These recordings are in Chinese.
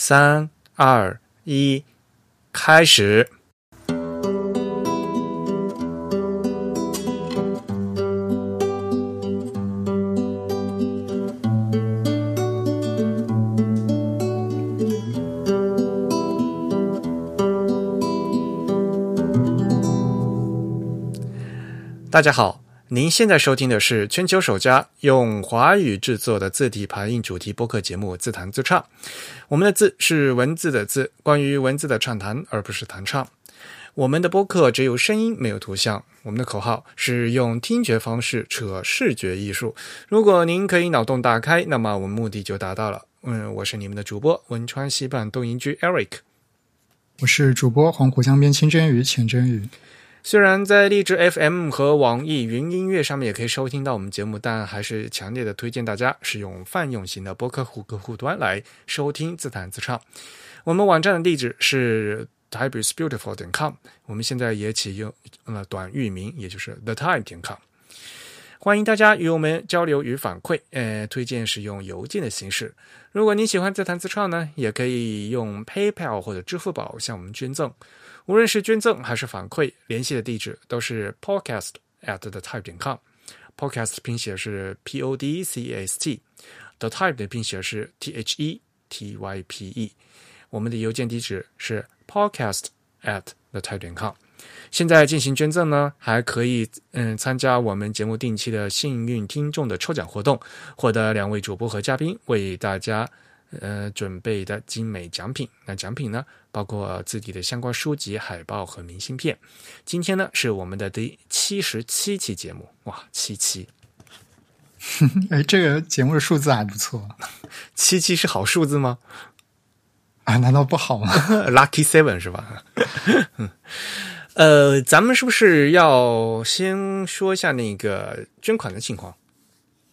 三二一，开始。大家好，您现在收听的是全球首家用华语制作的字体排印主题播客节目《自弹自唱》。我们的“字”是文字的“字”，关于文字的畅谈，而不是弹唱。我们的播客只有声音，没有图像。我们的口号是用听觉方式扯视觉艺术。如果您可以脑洞大开，那么我们目的就达到了。嗯，我是你们的主播汶川西半东营居 Eric，我是主播黄浦江边清蒸鱼浅蒸鱼。虽然在荔枝 FM 和网易云音乐上面也可以收听到我们节目，但还是强烈的推荐大家使用泛用型的播客户客户端来收听自弹自唱。我们网站的地址是 typeisbeautiful 点 com，我们现在也启用了短域名，也就是 the time 点 com。欢迎大家与我们交流与反馈，呃，推荐使用邮件的形式。如果你喜欢自弹自唱呢，也可以用 PayPal 或者支付宝向我们捐赠。无论是捐赠还是反馈，联系的地址都是 podcast at the type 点 com。podcast 拼写是 p o d c a s t，the type 的拼写是 t h e t y p e。我们的邮件地址是 podcast at the type 点 com。现在进行捐赠呢，还可以嗯参加我们节目定期的幸运听众的抽奖活动，获得两位主播和嘉宾为大家。呃，准备的精美奖品。那奖品呢，包括自己的相关书籍、海报和明信片。今天呢，是我们的第七十七期节目，哇，七期！哎，这个节目的数字还不错。七七是好数字吗？啊，难道不好吗？Lucky Seven 是吧？呃，咱们是不是要先说一下那个捐款的情况？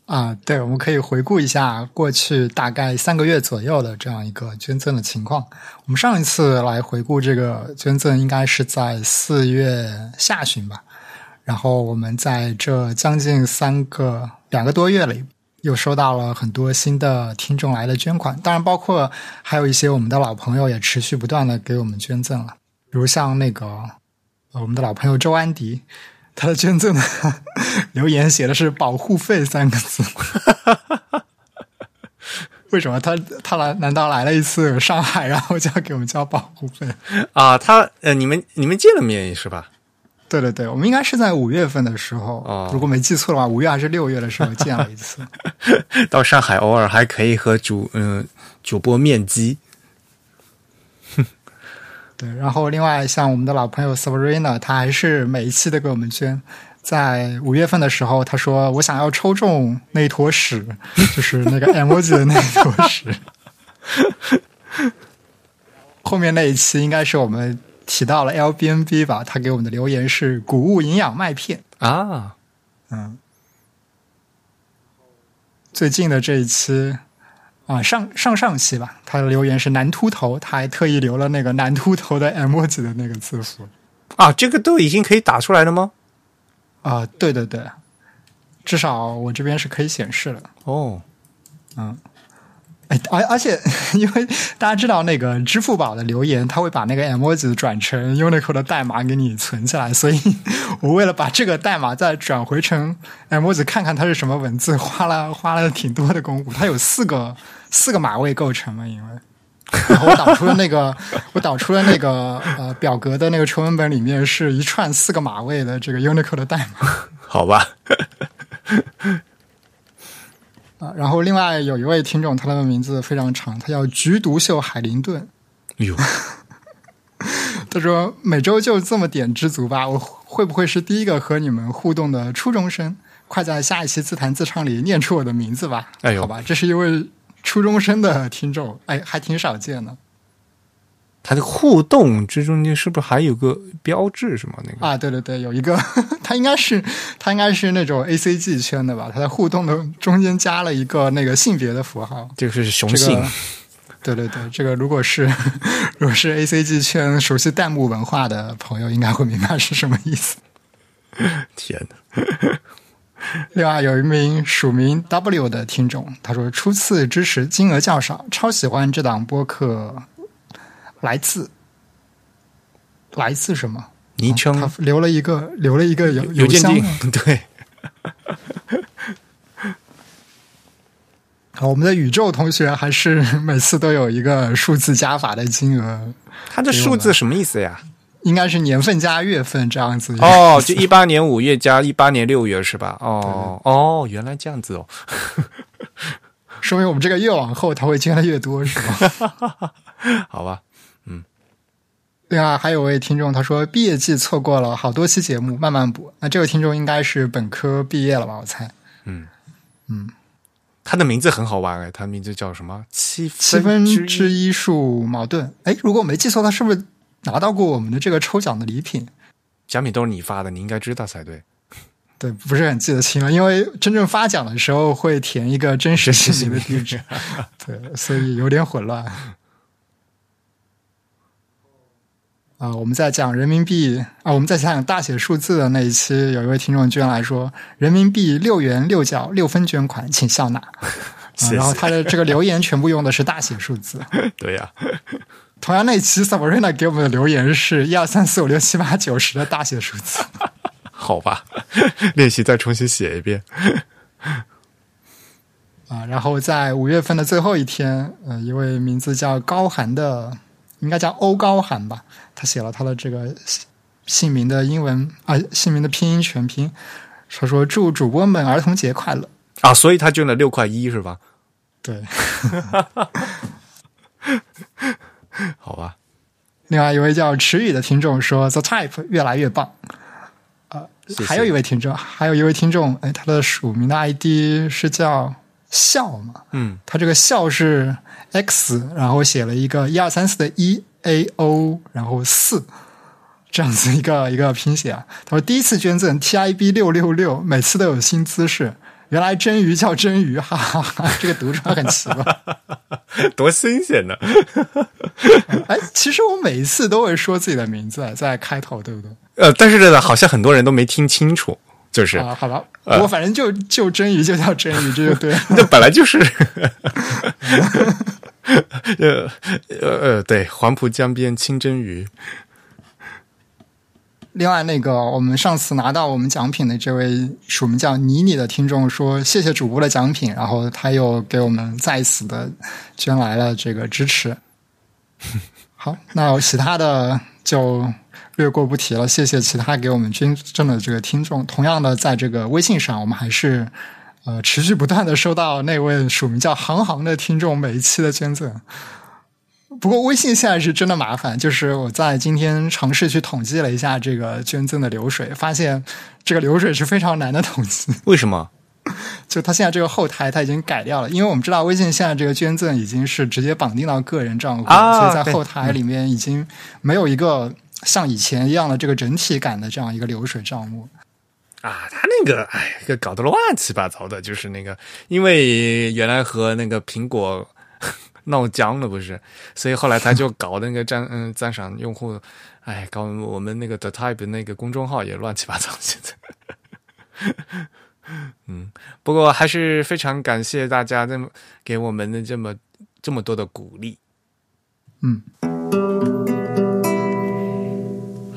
啊，对，我们可以回顾一下过去大概三个月左右的这样一个捐赠的情况。我们上一次来回顾这个捐赠，应该是在四月下旬吧。然后我们在这将近三个两个多月里，又收到了很多新的听众来的捐款，当然包括还有一些我们的老朋友也持续不断的给我们捐赠了，比如像那个我们的老朋友周安迪。他的捐赠的 留言写的是“保护费”三个字，为什么他他来？难道来了一次上海，然后就要给我们交保护费啊？他呃，你们你们见了面是吧？对对对，我们应该是在五月份的时候，哦、如果没记错的话，五月还是六月的时候见了一次。到上海偶尔还可以和主嗯主播面基。对，然后另外像我们的老朋友 Sabrina，他还是每一期都给我们捐。在五月份的时候，他说：“我想要抽中那一坨屎，就是那个 emoji 的那一坨屎。”后面那一期应该是我们提到了 L B N B 吧？他给我们的留言是“谷物营养麦片”啊，嗯。最近的这一期。啊，上上上期吧，他的留言是男秃头，他还特意留了那个男秃头的 emoji 的那个字符。啊，这个都已经可以打出来了吗？啊，对对对，至少我这边是可以显示的。哦，嗯，哎，而而且因为大家知道那个支付宝的留言，他会把那个 emoji 转成 Unicode 的代码给你存起来，所以 我为了把这个代码再转回成 emoji，看看它是什么文字，花了花了挺多的功夫。它有四个。四个码位构成嘛？因为，我导出了那个，我导出了那个呃表格的那个纯文本里面是一串四个码位的这个 Unicode 的代码。好吧。啊，然后另外有一位听众，他的名字非常长，他叫菊独秀海林顿。哎呦，他说每周就这么点知足吧，我会不会是第一个和你们互动的初中生？快在下一期自弹自唱里念出我的名字吧。哎呦，好吧，这是一位。初中生的听众，哎，还挺少见的。他的互动这中间是不是还有个标志什么那个？啊，对对对，有一个，它应该是它应该是那种 A C G 圈的吧？它在互动的中间加了一个那个性别的符号，就是雄性。对对对，这个如果是 如果是 A C G 圈熟悉弹幕文化的朋友，应该会明白是什么意思。天哪！另外有一名署名 W 的听众，他说初次支持金额较少，超喜欢这档播客，来自来自什么？昵称、他留了一个留了一个邮邮箱，对，好，我们的宇宙同学还是每次都有一个数字加法的金额，他这数字什么意思呀？应该是年份加月份这样子。哦，就一八年五月加一八年六月是吧？哦哦，原来这样子哦。说明我们这个越往后，他会捐的越多，是吧？好吧，另外还有位听众，他说毕业季错过了好多期节目，慢慢补。那这位听众应该是本科毕业了吧？我猜。嗯嗯他的名字很好玩哎，他名字叫什么？七七分之之一数矛盾。哎，如果我没记错，他是不是拿到过我们的这个抽奖的礼品？奖品都是你发的，你应该知道才对。对，不是很记得清了，因为真正发奖的时候会填一个真实 姓名的地址，对，所以有点混乱。啊，我们在讲人民币啊，我们在讲大写数字的那一期，有一位听众居然来说，人民币六元六角六分捐款，请笑纳。然后他的这个留言全部用的是大写数字。对呀、同样那期 Sabrina 给我们的留言是一二三四五六七八九十的大写数字。好吧，练习再重新写一遍。啊，然后在五月份的最后一天，呃，一位名字叫高寒的，应该叫欧高寒吧，他写了他的这个姓姓名的英文啊，姓名的拼音全拼。他说：“祝主播们儿童节快乐。啊，所以他捐了六块一是吧？”对，好吧，另外一位叫迟宇的听众说：“The Type 越来越棒。”呃，谢谢还有一位听众，还有一位听众，哎，他的署名的 ID 是叫笑嘛？嗯，他这个笑是 X，然后写了一个一二三四的一 A O，然后四这样子一个 一个拼写啊。他说第一次捐赠 TIB 六六六，每次都有新姿势。原来真鱼叫真鱼，哈 哈哈！这个读出来很奇怪。多新鲜呢！哎，其实我每一次都会说自己的名字在开头，对不对？呃，但是这个好像很多人都没听清楚，就是、啊，好吧，我反正就就真鱼就叫真鱼，这就对了。那本来就是，呃呃呃，对，黄浦江边清蒸鱼，另外，那个我们上次拿到我们奖品的这位署名叫妮妮的听众说：“谢谢主播的奖品。”然后他又给我们再次的捐来了这个支持。好，那其他的就略过不提了。谢谢其他给我们捐赠的这个听众。同样的，在这个微信上，我们还是呃持续不断的收到那位署名叫航航的听众每一期的捐赠。不过微信现在是真的麻烦，就是我在今天尝试去统计了一下这个捐赠的流水，发现这个流水是非常难的统计。为什么？就他现在这个后台它已经改掉了，因为我们知道微信现在这个捐赠已经是直接绑定到个人账户，啊所以在后台里面已经没有一个像以前一样的这个整体感的这样一个流水账目。啊，他那个，哎，这个搞得乱七八糟的，就是那个，因为原来和那个苹果闹僵了，不是，所以后来他就搞那个赞嗯赞赏用户，哎，搞我们那个 The Type 那个公众号也乱七八糟，现在。嗯，不过还是非常感谢大家这么给我们的这么这么多的鼓励。嗯，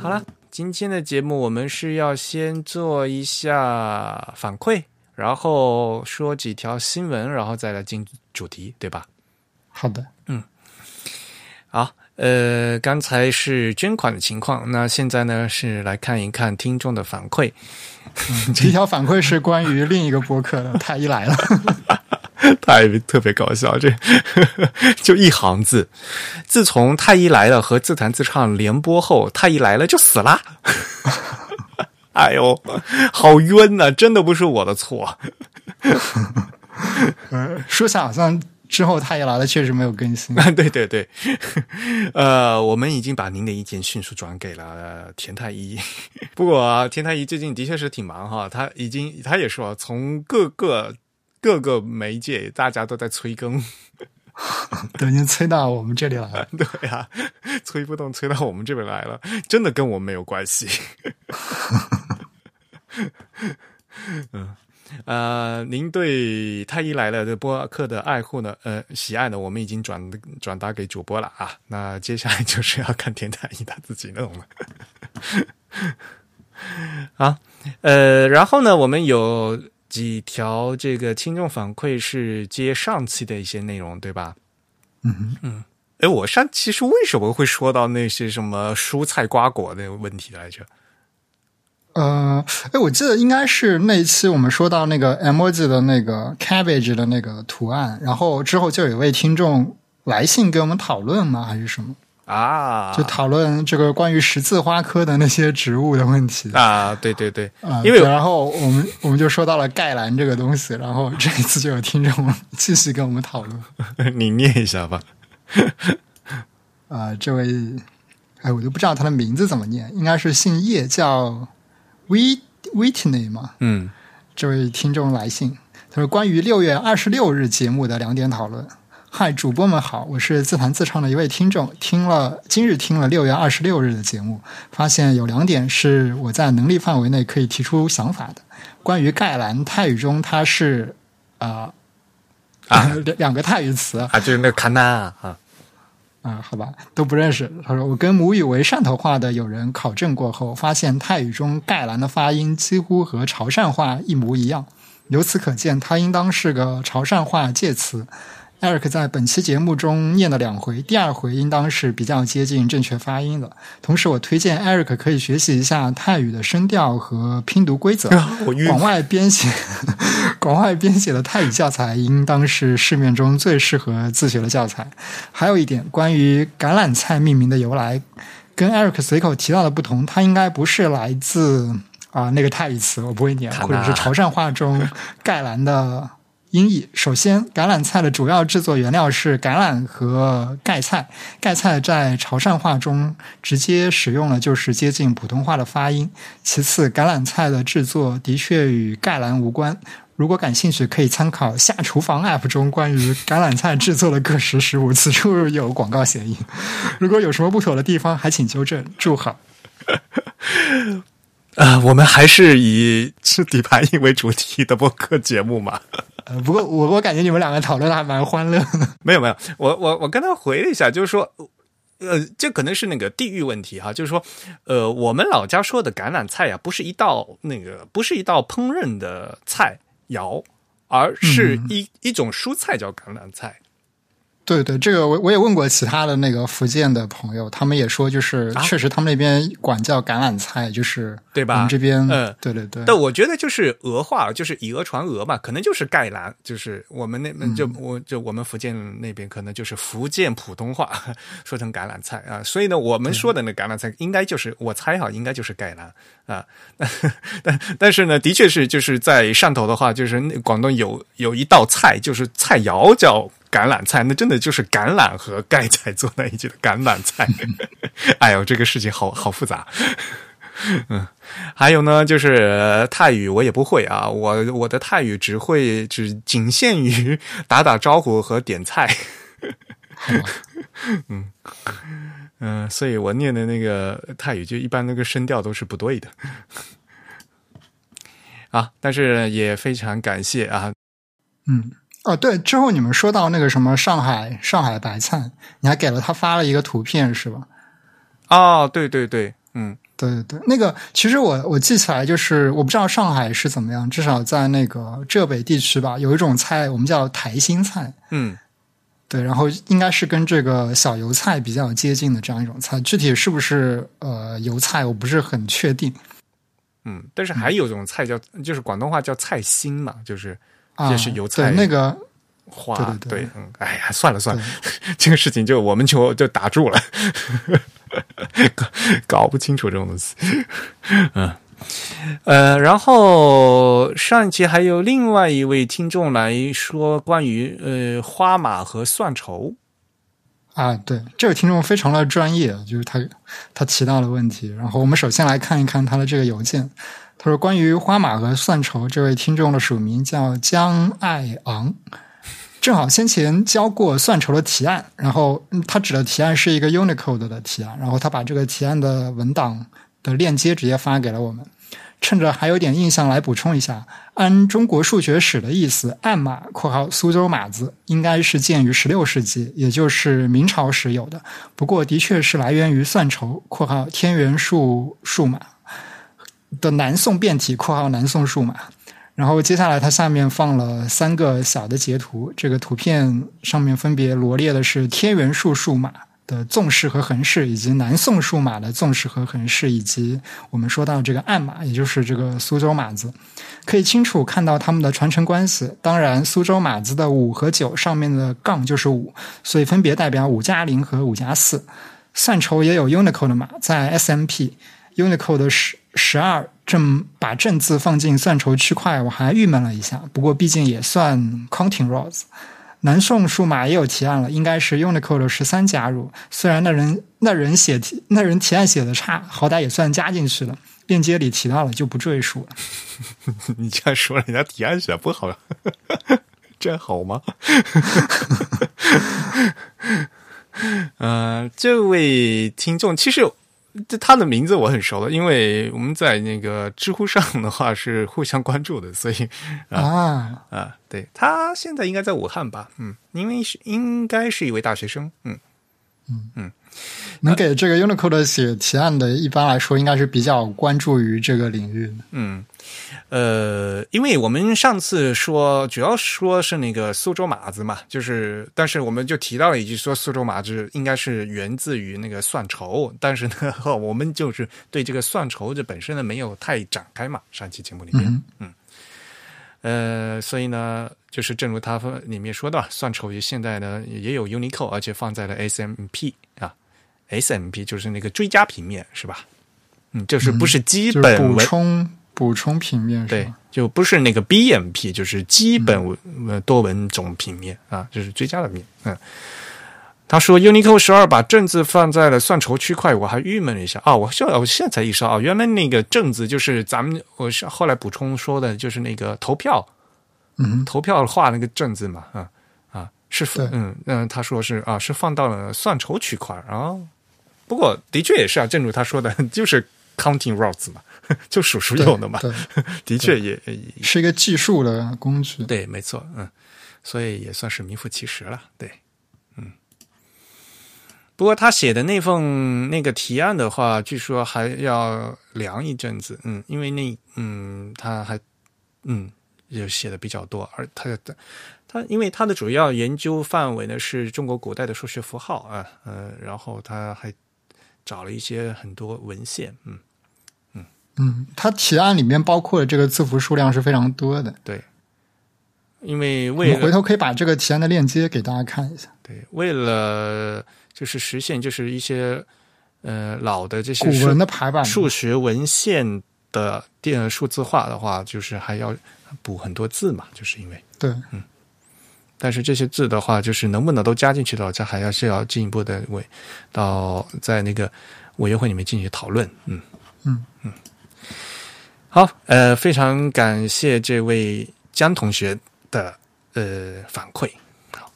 好了，今天的节目我们是要先做一下反馈，然后说几条新闻，然后再来进主题，对吧？好的，嗯好，呃，刚才是捐款的情况，那现在呢是来看一看听众的反馈。第一条反馈是关于另一个播客的，太医来了。太特别搞笑，这 就一行字。自从太医来了和自弹自唱联播后，太医来了就死啦。哎呦，好冤呐、真的不是我的错。呃，说起来好像之后太医来了确实没有更新。对对对，呃，我们已经把您的意见迅速转给了呃田太医。不过、啊、田太医最近的确是挺忙哈，他已经他也说，从各个各个媒介大家都在催更。都已经催到我们这里来了。对呀、催不动，催到我们这边来了，真的跟我们没有关系。嗯，呃，您对太医来了的播客的爱护呢，呃，喜爱呢，我们已经转转达给主播了啊。那接下来就是要看田太医他自己弄了。啊，呃，然后呢，我们有几条这个听众反馈是接上期的一些内容，对吧？嗯嗯。哎，我上其实为什么会说到那些什么蔬菜瓜果的问题来着？呃，哎，我记得应该是那一期我们说到那个 emoji 的那个 cabbage 的那个图案，然后之后就有一位听众来信给我们讨论吗？还是什么啊？就讨论这个关于十字花科的那些植物的问题啊？对对对，啊，因为然后我们我们就说到了盖兰这个东西，然后这一次就有听众继续跟我们讨论。你念一下吧。啊，这位，哎，我都不知道他的名字怎么念，应该是姓叶，叫 Wit Whitney 嘛。嗯，这位听众来信，他说关于六月二十六日节目的两点讨论。嗨，主播们好，我是自弹自唱的一位听众，听了今日听了六月二十六日的节目，发现有两点是我在能力范围内可以提出想法的。关于盖兰，泰语中它是啊。啊，两 两个泰语词啊，就是那个卡纳啊，啊，好吧，都不认识。他说，我跟母语为汕头话的友人考证过后，发现泰语中盖兰的发音几乎和潮汕话一模一样，由此可见，它应当是个潮汕话介词。Eric 在本期节目中念了两回，第二回应当是比较接近正确发音的。同时，我推荐 Eric 可以学习一下泰语的声调和拼读规则。广外编写、广外编写的泰语教材应当是市面中最适合自学的教材。还有一点，关于橄榄菜命名的由来，跟 Eric 随口提到的不同，它应该不是来自啊那个泰语词，我不会念，或者是潮汕话中盖兰的。音译：首先，橄榄菜的主要制作原料是橄榄和盖菜。盖菜在潮汕话中直接使用了就是接近普通话的发音。其次，橄榄菜的制作的确与盖兰无关。如果感兴趣，可以参考下厨房 App 中关于橄榄菜制作的各食食物，此处有广告嫌疑。如果有什么不妥的地方，还请纠正。祝好。啊，我们还是以吃底盘音 为主题的播客节目嘛。呃，不过我我感觉你们两个讨论的还蛮欢乐的。没有没有，我我我跟他回了一下，就是说，呃，这可能是那个地域问题哈，就是说，呃，我们老家说的橄榄菜呀，不是一道那个，不是一道烹饪的菜肴，而是一一种蔬菜叫橄榄菜。对对，这个我我也问过其他的那个福建的朋友，他们也说，就是确实他们那边管叫橄榄菜，就是对吧？我们这边，嗯，对对对。但我觉得就是俄话，就是以讹传讹嘛，可能就是盖兰，就是我们那就我就我们福建那边可能就是福建普通话 说成橄榄菜啊，所以呢，我们说的那橄榄菜应该就是我猜哈，应该就是盖兰啊。但但是呢，的确是就是在汕头的话，就是广东有有一道菜，就是菜肴叫。橄榄菜，那真的就是橄榄和盖菜做在一起的橄榄菜。哎呦，这个事情好好复杂。嗯，还有呢，就是泰语我也不会啊，我我的泰语只会只仅限于打打招呼和点菜。嗯嗯，所以我念的那个泰语就一般那个声调都是不对的。啊，但是也非常感谢啊。嗯。哦，对，之后你们说到那个什么上海上海白菜，你还给了他发了一个图片是吧？哦，对对对，嗯，对对对，那个其实我我记起来就是我不知道上海是怎么样，至少在那个浙北地区吧，有一种菜我们叫台心菜，嗯，对，然后应该是跟这个小油菜比较接近的这样一种菜，具体是不是呃油菜我不是很确定，嗯，但是还有一种菜叫就是广东话叫菜心嘛，就是。也是油菜那个花，对对对，嗯，哎呀，算了算了，这个事情就我们就就打住了，搞不清楚这种东西。嗯，呃，然后上一期还有另外一位听众来说关于呃花马和蒜绸啊，对，这位听众非常的专业，就是他他提到的问题。然后我们首先来看一看他的这个邮件。他说：“关于花马和算筹，这位听众的署名叫江爱昂，正好先前交过算筹的提案，然后他指的提案是一个 Unicode 的提案，然后他把这个提案的文档的链接直接发给了我们。趁着还有点印象来补充一下，按中国数学史的意思，暗码（括号苏州码子）应该是建于十六世纪，也就是明朝时有的。不过，的确是来源于算筹（括号天元数数码）的南宋变体（括号南宋数码）。然后接下来，它下面放了三个小的截图，这个图片上面分别罗列的是天元数数码的纵式和横式，以及南宋数码的纵式和横式，以及我们说到这个暗码，也就是这个苏州码子，可以清楚看到它们的传承关系。当然，苏州码子的五和九上面的杠就是五，所以分别代表五加零和五加四。算筹也有 Unicode 码，在 SMP Unicode 是十二。正把正字放进算筹区块，我还郁闷了一下。不过毕竟也算 counting rows。南宋数码也有提案了，应该是 Unicode 十三加入。虽然那人那人写题那人提案写的差，好歹也算加进去了。链接里提到了，就不赘述了。你这样说，人家提案写不好，这样好吗？嗯，这位听众其实。这他的名字我很熟了，因为我们在那个知乎上的话是互相关注的，所以啊啊，对他现在应该在武汉吧？嗯，因为是应该是一位大学生，嗯嗯嗯。能给这个 Unicode 写提案的，一般来说应该是比较关注于这个领域。嗯，呃，因为我们上次说主要说是那个苏州码子嘛，就是，但是我们就提到了一句，说苏州码子应该是源自于那个算筹，但是呢，我们就是对这个算筹这本身呢没有太展开嘛，上期节目里面，嗯，呃，所以呢，就是正如他里面说的，算筹于现在呢也有 Unicode，而且放在了 SMP 啊。SMP 就是那个追加平面是吧？嗯，就是不是基本补充补充平面对，就不是那个 BMP，就是基本多文种平面啊，就是追加的面。嗯，他说 Unicode 十二把正字放在了算筹区块，我还郁闷了一下啊，我现我现在才意识到啊，原来那个正字就是咱们我是后来补充说的，就是那个投票，嗯，投票画那个正字嘛，啊啊是嗯嗯，他说是啊，是放到了算筹区块啊。不过，的确也是啊，正如他说的，就是 counting rows 嘛，就数数用的嘛。的确也是一个计数的工具。对，没错，嗯，所以也算是名副其实了。对，嗯。不过他写的那份那个提案的话，据说还要量一阵子，嗯，因为那嗯，他还嗯也写的比较多，而他的他因为他的主要研究范围呢是中国古代的数学符号啊，呃，然后他还。找了一些很多文献，嗯嗯嗯，它提案里面包括的这个字符数量是非常多的。对，因为为了回头可以把这个提案的链接给大家看一下。对，为了就是实现就是一些呃老的这些古文的排版数学文献的电数字化的话，就是还要补很多字嘛，就是因为对，嗯。但是这些字的话，就是能不能都加进去的，这还要是要进一步的委到在那个委员会里面进行讨论。嗯嗯嗯。好，呃，非常感谢这位江同学的呃反馈。好，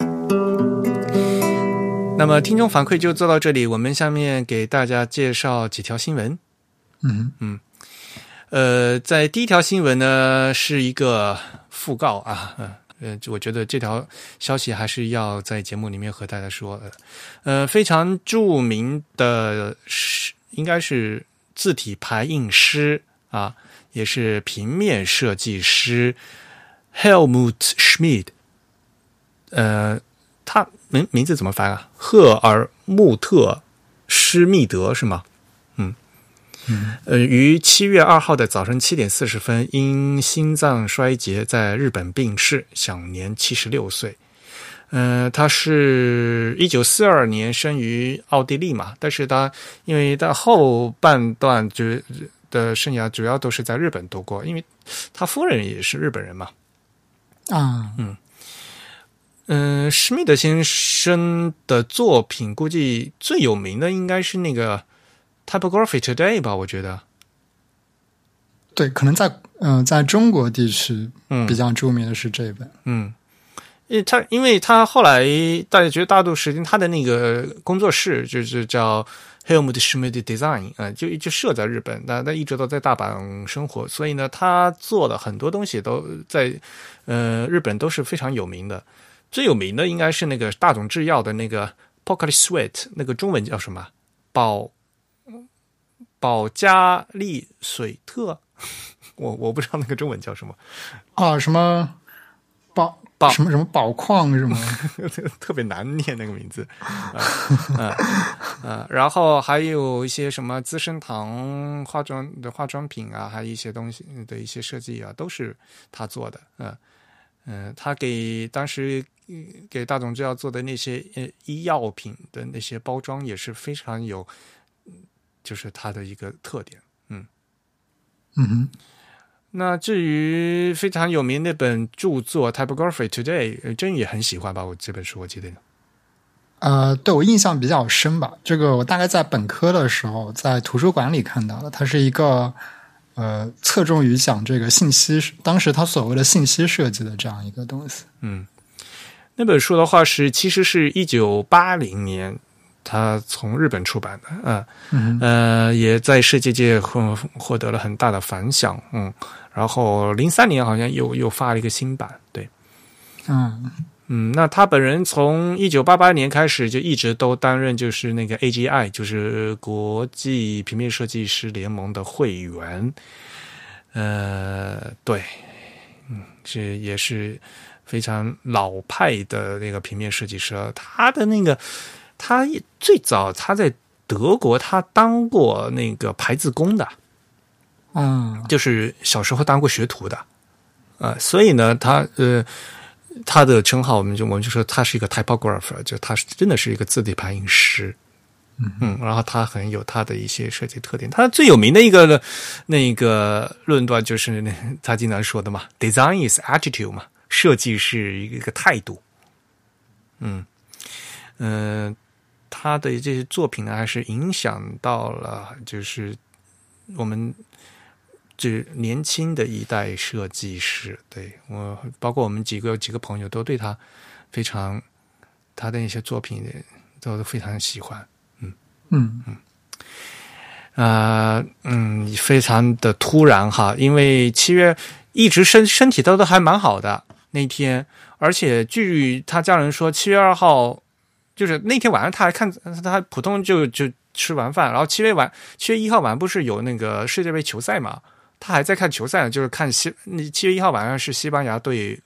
那么听众反馈就做到这里，我们下面给大家介绍几条新闻。嗯嗯。呃，在第一条新闻呢，是一个讣告啊，嗯。呃，呃我觉得这条消息还是要在节目里面和大家说。呃，非常著名的是，应该是字体排印师啊，也是平面设计师 Helmut Schmid。呃，他名名字怎么翻啊？赫尔穆特施密德是吗？嗯，呃，于七月二号的早晨七点四十分，因心脏衰竭在日本病逝，享年七十六岁。嗯，他是一九四二年生于奥地利嘛，但是他因为他后半段就的生涯主要都是在日本度过，因为他夫人也是日本人嘛。啊，嗯，嗯，施密德先生的作品估计最有名的应该是那个。Typography Today 吧，我觉得，对，可能在嗯，在中国地区，嗯，比较著名的是这本，嗯，因为他，因为他后来大家觉得大多数时间他的那个工作室就是叫 Helmut Schmidt Design，呃，就就设在日本，那那一直都在大阪生活，所以呢，他做的很多东西都在呃日本都是非常有名的。最有名的应该是那个大冢制药的那个 Pocket Sweat，那个中文叫什么？保保加利水特，我我不知道那个中文叫什么啊？什么宝宝什么什么宝矿是吗？特别难念那个名字，啊 啊，然后还有一些什么资生堂化妆的化妆品啊，还有一些东西的一些设计啊，都是他做的，嗯嗯，他给当时给大众制药做的那些呃医药品的那些包装也是非常有，就是它的一个特点，嗯嗯哼。那至于非常有名那本著作《Typography Today》，真也很喜欢吧？我这本书我记得。呃，对我印象比较深吧。这个我大概在本科的时候在图书馆里看到的，它是一个呃侧重于讲这个信息，当时他所谓的信息设计的这样一个东西。嗯，那本书的话是其实是一九八零年。他从日本出版的，嗯，呃，也在世界界获获得了很大的反响，嗯，然后零三年好像又又发了一个新版，对，嗯。嗯，那他本人从一九八八年开始就一直都担任就是那个 AGI，就是国际平面设计师联盟的会员，呃，对，嗯，这也是非常老派的那个平面设计师，他的那个。他最早他在德国，他当过那个排字工的，嗯，就是小时候当过学徒的，啊，所以呢，他呃，他的称号我们就我们就说他是一个 typographer，就他是真的是一个字体排印师，嗯，然后他很有他的一些设计特点。他最有名的一个那个论断就是那他经常说的嘛，design is attitude 嘛，设计是一个态度，嗯嗯。他的这些作品呢，还是影响到了，就是我们这年轻的一代设计师。对我，包括我们几个几个朋友，都对他非常他的一些作品都非常喜欢。嗯嗯嗯啊嗯，非常的突然哈，因为七月一直身身体都都还蛮好的那天，而且据他家人说，七月二号。就是那天晚上，他还看他普通就就吃完饭，然后七月晚七月一号晚不是有那个世界杯球赛嘛？他还在看球赛，就是看西七月一号晚上是西班牙对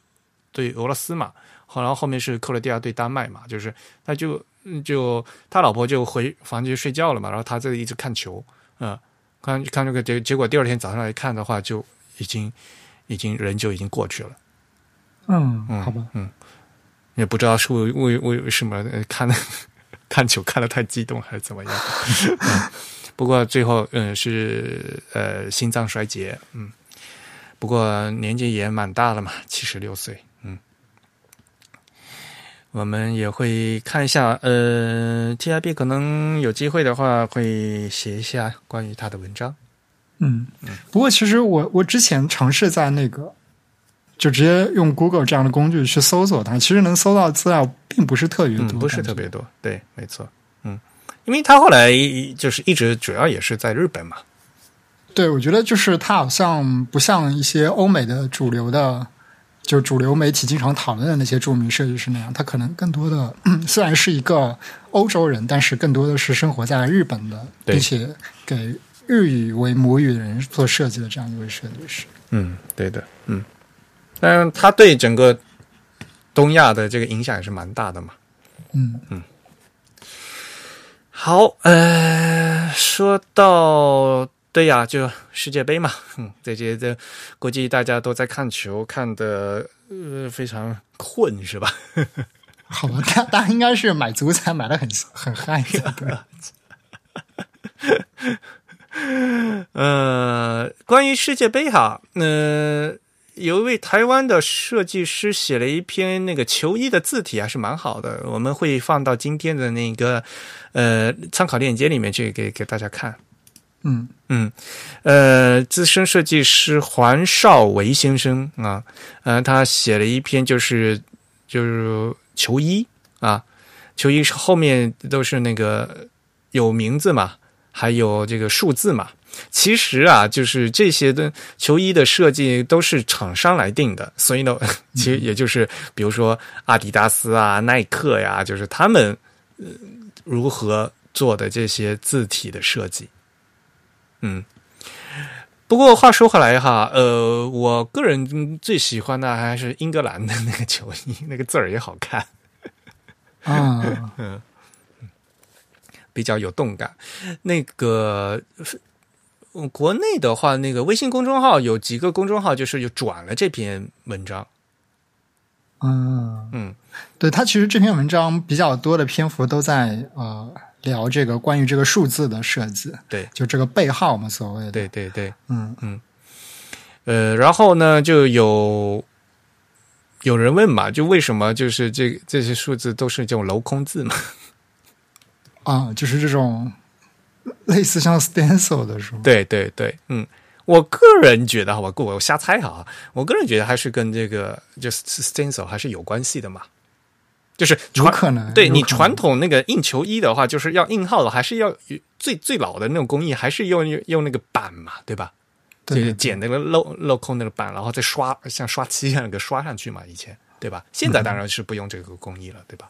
对俄罗斯嘛，后然后后面是克罗地亚对丹麦嘛，就是他就就他老婆就回房间睡觉了嘛，然后他这里一直看球，嗯，看看这个结结果第二天早上来看的话，就已经已经人就已经过去了，嗯，好吧，嗯。也不知道是为为为什么看 看球看的太激动还是怎么样，不过最后嗯是呃心脏衰竭嗯，不过年纪也蛮大了嘛七十六岁嗯，我们也会看一下呃 T I B 可能有机会的话会写一下关于他的文章。嗯嗯，不过其实我我之前尝试在那个。就直接用 Google 这样的工具去搜索它，其实能搜到资料并不是特别多，不是特别多。对，没错，嗯，因为他后来就是一直主要也是在日本嘛。对，我觉得就是他好像不像一些欧美的主流的，就主流媒体经常讨论的那些著名设计师那样，他可能更多的 虽然是一个欧洲人，但是更多的是生活在日本的，并且给日语为母语的人做设计的这样一位设计师。嗯，对的，嗯。但他对整个东亚的这个影响也是蛮大的嘛。嗯嗯。好，呃，说到对呀，就世界杯嘛，嗯，这些的估计大家都在看球，看的呃非常困是吧？好吧，大大家应该是买足彩买的很很嗨的。呃，关于世界杯哈，呃。有一位台湾的设计师写了一篇那个球衣的字体还是蛮好的，我们会放到今天的那个呃参考链接里面去给给大家看。嗯嗯，呃，资深设计师黄少维先生啊，呃，他写了一篇就是就是球衣啊，球衣是后面都是那个有名字嘛，还有这个数字嘛。其实啊，就是这些的球衣的设计都是厂商来定的，所以呢，其实也就是比如说阿迪达斯啊、耐克呀，就是他们呃如何做的这些字体的设计。嗯，不过话说回来哈，呃，我个人最喜欢的还是英格兰的那个球衣，那个字儿也好看，啊，嗯，比较有动感。那个呃国内的话，那个微信公众号有几个公众号就是有转了这篇文章，嗯，嗯。对他其实这篇文章比较多的篇幅都在呃聊这个关于这个数字的设计，对。就这个背号嘛，所谓的，对对对，嗯。嗯。呃，然后呢，就有有人问嘛，就为什么就是这这些数字都是这种镂空字嘛？啊，就是这种 类似像 stencil 的是吗？对对对，嗯，我个人觉得，我我我瞎猜哈，我个人觉得还是跟这个就是 stencil 还是有关系的嘛，就是有传可能，对你传统那个印球衣的话，就是要印号的，还是要最最老的那种工艺，还是用用那个板嘛，对吧？对就是剪那个镂镂空那个板，然后再刷像刷漆一样那个刷上去嘛，以前对吧？现在当然是不用这个工艺了，对吧？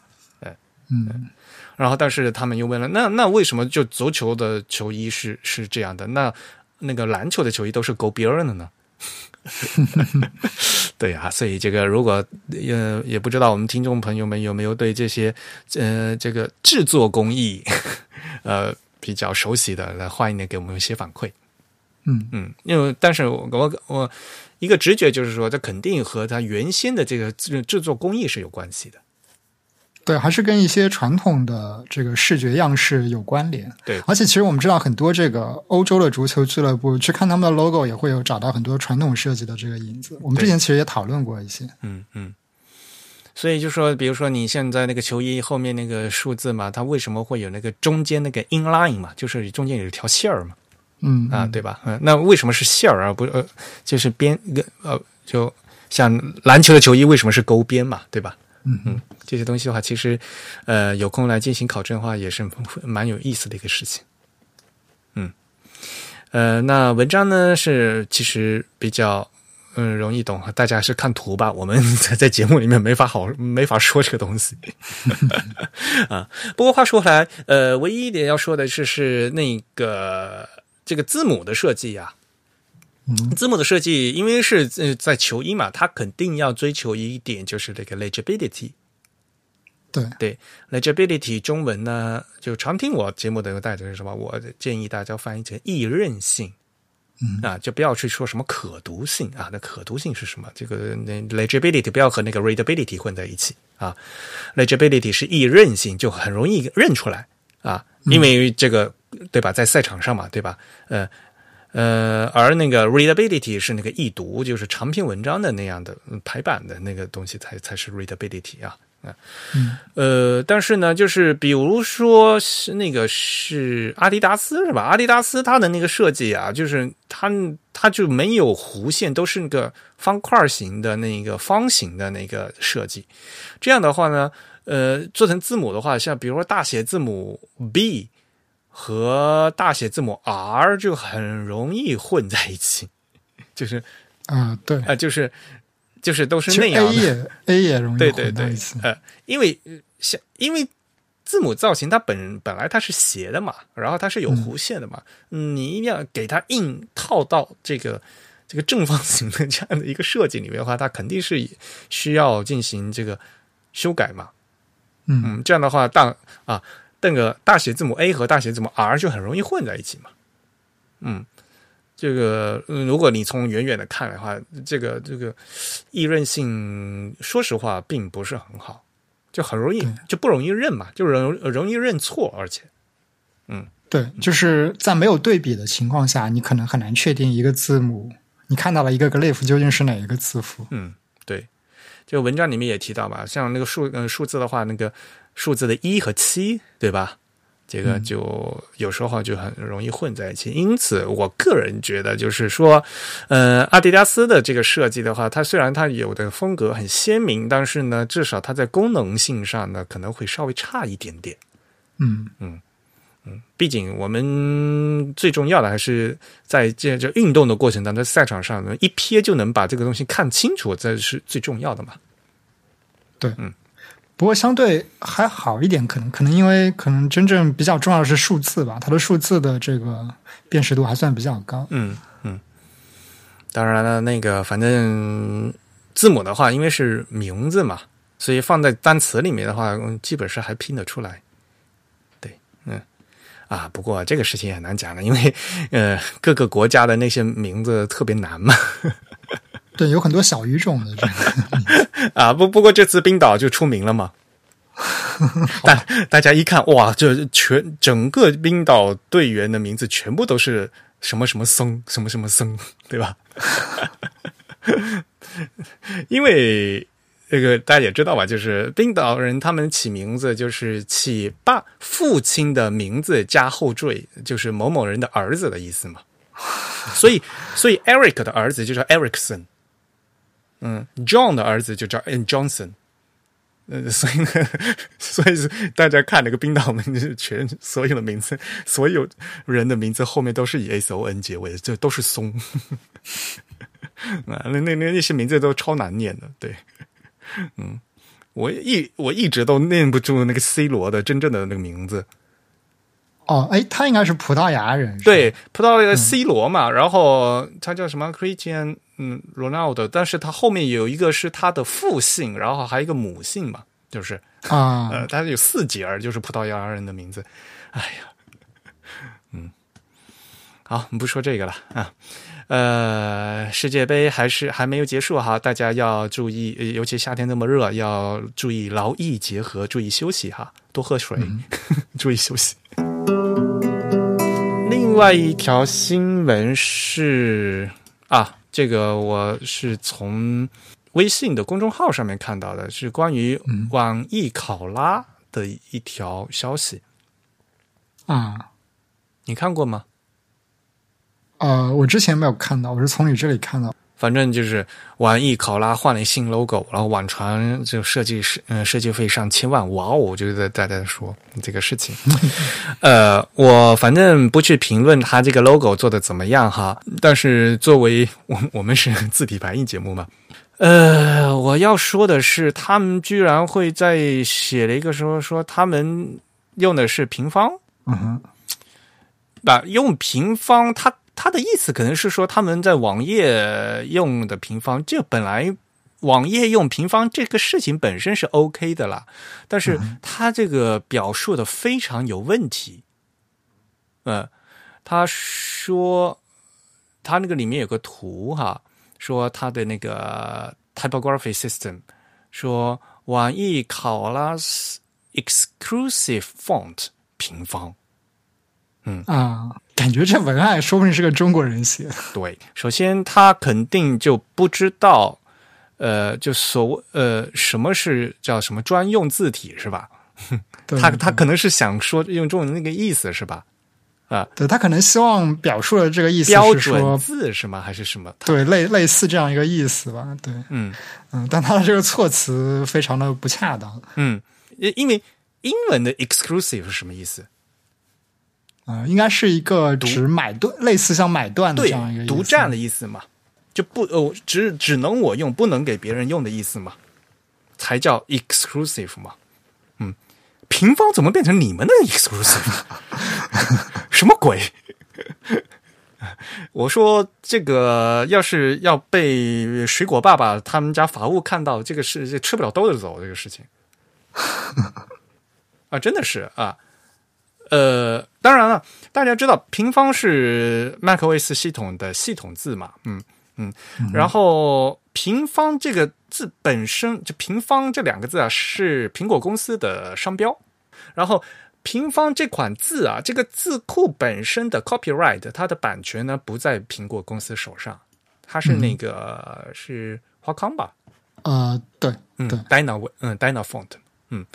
嗯然后，但是他们又问了，那那为什么就足球的球衣是是这样的？那那个篮球的球衣都是勾边儿的呢？对呀、所以这个如果呃也不知道我们听众朋友们有没有对这些呃这个制作工艺 呃比较熟悉的，来欢迎你给我们一些反馈。嗯嗯，因为但是我我我一个直觉就是说，这肯定和它原先的这个制制作工艺是有关系的。对，还是跟一些传统的这个视觉样式有关联。对而且其实我们知道很多这个欧洲的足球俱乐部去看他们的 logo 也会有找到很多传统设计的这个影子。我们之前其实也讨论过一些。嗯嗯，所以就说，比如说你现在那个球衣后面那个数字嘛，它为什么会有那个中间那个 inline 嘛，就是中间有一条线儿嘛，嗯啊，对吧？嗯，那为什么是线儿而不呃，就是边一个呃，就像篮球的球衣为什么是勾边嘛，对吧？嗯嗯，这些东西的话，其实呃有空来进行考证的话，也是蛮有意思的一个事情。嗯，呃，那文章呢是其实比较嗯容易懂，大家是看图吧。我们在在节目里面没法好没法说这个东西 啊。不过话说回来，呃，唯一一点要说的是是那个这个字母的设计呀、嗯字母的设计，因为是呃在球衣嘛，它肯定要追求一点就是这个 legibility。对，对 legibility 中文呢，就常听我节目的大家是什么？我建议大家翻译成易认性。嗯啊，就不要去说什么可读性啊，那可读性是什么？这个那 legibility 不要和那个 readability 混在一起啊。legibility 是易认性，就很容易认出来啊，因为这个对吧，在赛场上嘛，对吧？呃呃，而那个 readability 是那个易读，就是长篇文章的那样的嗯排版的那个东西才才是 readability 啊。嗯呃，但是呢，就是比如说是那个是阿迪达斯是吧？阿迪达斯它的那个设计啊，就是它它就没有弧线，都是那个方块形的那个方形的那个设计。这样的话呢，呃，做成字母的话，像比如说大写字母 B 和大写字母 R 就很容易混在一起，就是啊、对啊、，就是就是都是那样 A。也 A 也容易对对对。呃，因为呃像因为字母造型它本本来它是斜的嘛，然后它是有弧线的嘛，嗯，你一定要给它硬套到这个这个正方形的这样的一个设计里面的话，它肯定是需要进行这个修改嘛，嗯嗯，这样的话大啊，那个大写字母 A 和大写字母 R 就很容易混在一起嘛，嗯。这个，嗯如果你从远远的看的话，这个这个易认性，说实话并不是很好，就很容易就不容易认嘛，就容容易认错，而且，嗯对，就是在没有对比的情况下，你可能很难确定一个字母，你看到了一个 glyph 究竟是哪一个字符。嗯，对，就文章里面也提到吧，像那个数呃数字的话，那个数字的一和七，对吧？这个就有时候就很容易混在一起。因此，我个人觉得就是说，呃，阿迪达斯的这个设计的话，它虽然它有的风格很鲜明，但是呢，至少它在功能性上呢可能会稍微差一点点。嗯嗯嗯，毕竟我们最重要的还是在这这运动的过程当中，在赛场上呢一瞥就能把这个东西看清楚，这是最重要的嘛。对，嗯。不过相对还好一点，可能可能因为可能真正比较重要的是数字吧，它的数字的这个辨识度还算比较高。嗯嗯，当然了，那个反正字母的话，因为是名字嘛，所以放在单词里面的话，基本上还拼得出来。对，嗯啊，不过这个事情也难讲了，因为呃各个国家的那些名字特别难嘛。对，有很多小语种的这个 啊，不不过这次冰岛就出名了嘛，大大家一看哇，这全整个冰岛队员的名字全部都是什么什么僧，什么什么僧，对吧？因为这个大家也知道吧，就是冰岛人他们起名字就是起爸父亲的名字加后缀，就是某某人的儿子的意思嘛。所以，所以 Eric 的儿子就叫 Ericson。嗯，John 的儿子就叫 N Johnson，呃，所以呢，所以大家看那个冰岛名字，全所有的名字，所有人的名字后面都是以 S O N 结尾的，这都是松，那那那那些名字都超难念的，对，嗯，我一我一直都念不住那个 C 罗的真正的那个名字。哦，哎，他应该是葡萄牙人，对，葡萄牙 C 罗嘛，然后他叫什么 Christian。嗯，Ronaldo，但是他后面有一个是他的父姓，然后还有一个母姓嘛，就是啊，呃，他有四节儿，就是葡萄牙人的名字。哎呀，嗯，好，我们不说这个了啊。呃，世界杯还是还没有结束哈，大家要注意，尤其夏天那么热，要注意劳逸结合，注意休息哈，多喝水，注意休息。另外一条新闻是啊。这个我是从微信的公众号上面看到的，是关于网易考拉的一条消息。啊，你看过吗？呃，我之前没有看到，我是从你这里看到。反正就是网易考拉换了新 logo，然后网传就设计师嗯设计费上千万，哇哦！我就在大家说这个事情。呃，我反正不去评论他这个 logo 做的怎么样哈，但是作为我我们是字体排印节目嘛，呃，我要说的是，他们居然会在写了一个说说他们用的是平方，嗯哼，把用平方他。他的意思可能是说，他们在网页用的平方，这本来网页用平方这个事情本身是 OK 的啦，但是他这个表述的非常有问题。嗯，他说他那个里面有个图哈，说他的那个 typography system，说网易考拉 exclusive font 平方。嗯啊，感觉这文案说不定是个中国人写。对，首先他肯定就不知道，呃，就所谓呃，什么是叫什么专用字体是吧？他他可能是想说用中文那个意思是吧？啊，对他可能希望表述的这个意思标准字是吗？还是什么？对，类类似这样一个意思吧。对，嗯嗯，但他的这个措辞非常的不恰当。嗯，因因为英文的 exclusive 是什么意思？啊，应该是一个只买断，类似像买断的这样一个独占的意思嘛？就不呃，只只能我用，不能给别人用的意思嘛？才叫 exclusive 嘛？嗯，平方怎么变成你们的 exclusive？什么鬼？我说这个要是要被水果爸爸他们家法务看到，这个是吃不了兜着走这个事情 啊，真的是啊。呃，当然了，大家知道平方是 macOS 系统的系统字嘛？嗯嗯，然后平方这个字本身就平方这两个字啊，是苹果公司的商标。然后平方这款字啊，这个字库本身的 copyright 它的版权呢不在苹果公司手上，它是那个是华康吧？呃，对，嗯对，Dyna 嗯 Dyna Font，嗯。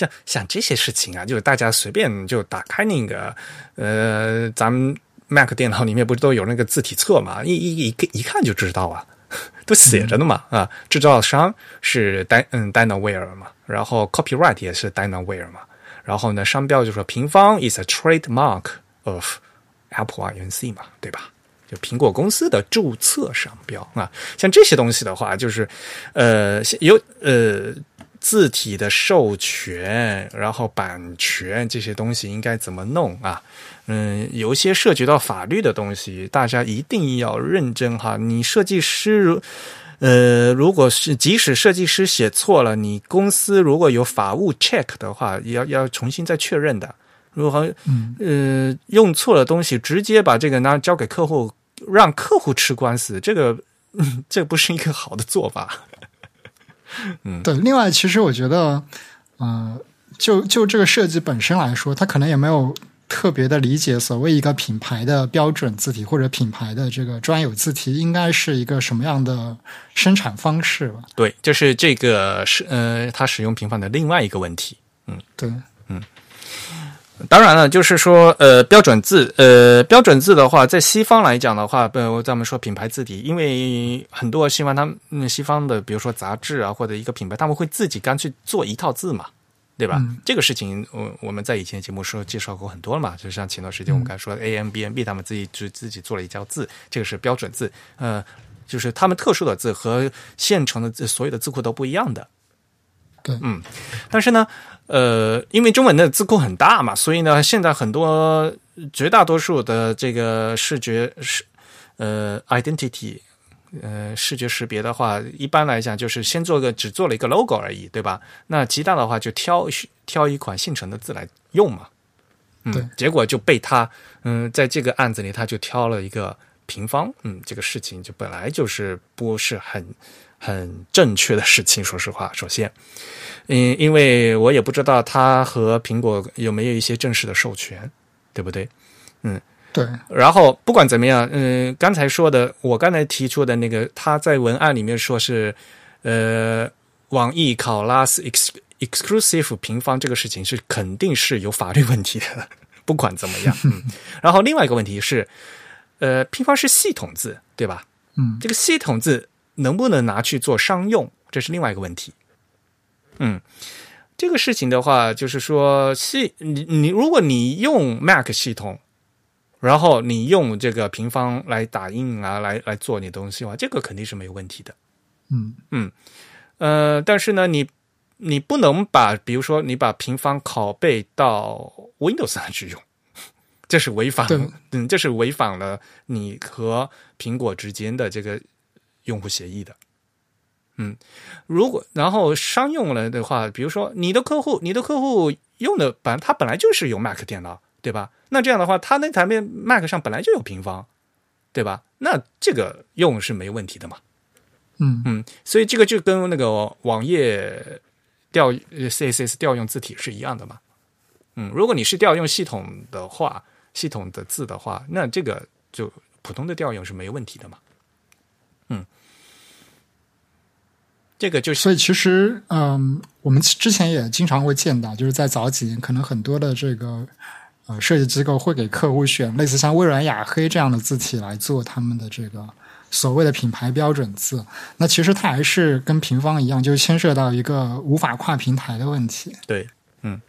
像像这些事情啊，就是大家随便就打开那个呃，咱们 Mac 电脑里面不是都有那个字体册嘛？一一一一看就知道啊，都写着的嘛啊，制造商是 d 嗯 Dynaware 嘛，然后 Copyright 也是 Dynaware 嘛，然后呢，商标就说平方 is a trademark of Apple Inc 嘛，对吧？就苹果公司的注册商标啊，像这些东西的话，就是呃有呃字体的授权，然后版权这些东西应该怎么弄啊？嗯，有一些涉及到法律的东西，大家一定要认真哈。你设计师呃，如果是即使设计师写错了，你公司如果有法务 check 的话，要要重新再确认的。如果呃用错了东西，直接把这个拿交给客户。让客户吃官司，这个 这不是一个好的做法。嗯，对。另外，其实我觉得，呃，就就这个设计本身来说，他可能也没有特别的理解所谓一个品牌的标准字体或者品牌的这个专有字体应该是一个什么样的生产方式吧？对，就是这个是呃，它使用频繁的另外一个问题。嗯，对。当然了，就是说，呃，标准字，呃，标准字的话，在西方来讲的话，呃，咱们说品牌字体，因为很多西方他们嗯西方的，比如说杂志啊，或者一个品牌，他们会自己干脆做一套字嘛，对吧？这个事情，我我们在以前节目说介绍过很多了嘛，就像前段时间我们刚才说 A M B N B 他们自己就自己做了一套字，这个是标准字，呃，就是他们特殊的字和现成的字，所有的字库都不一样的。对，嗯，但是呢。呃，因为中文的字库很大嘛，所以呢，现在很多绝大多数的这个视觉是呃 identity 呃视觉识别的话，一般来讲就是先做个只做了一个 logo 而已，对吧？那极大的话就挑挑一款现成的字来用嘛。嗯，结果就被他嗯在这个案子里他就挑了一个平方，嗯，这个事情就本来就是不是很很正确的事情，说实话，首先。嗯，因为我也不知道他和苹果有没有一些正式的授权，对不对？嗯，对。然后不管怎么样，嗯，刚才说的，我刚才提出的那个，他在文案里面说是，呃，网易考拉斯 ex exclusive 平方这个事情是肯定是有法律问题的，不管怎么样。嗯。然后另外一个问题是，呃，平方是系统字，对吧？嗯。这个系统字能不能拿去做商用，这是另外一个问题。嗯，这个事情的话，就是说，系你你，如果你用 Mac 系统，然后你用这个平方来打印啊，来来做你东西的话，这个肯定是没有问题的。嗯嗯，呃，但是呢，你你不能把，比如说，你把平方拷贝到 Windows 上去用，这是违反，嗯，这是违反了你和苹果之间的这个用户协议的。嗯，如果然后商用了的话，比如说你的客户，你的客户用的本他本来就是有 Mac 电脑，对吧？那这样的话，他那台面 Mac 上本来就有平方，对吧？那这个用是没问题的嘛。嗯嗯，所以这个就跟那个网页调 CSS 调用字体是一样的嘛。嗯，如果你是调用系统的话，系统的字的话，那这个就普通的调用是没问题的嘛。嗯。这个就所以其实，嗯，我们之前也经常会见到，就是在早几年，可能很多的这个呃设计机构会给客户选类似像微软雅黑这样的字体来做他们的这个所谓的品牌标准字。那其实它还是跟平方一样，就牵涉到一个无法跨平台的问题。对，嗯，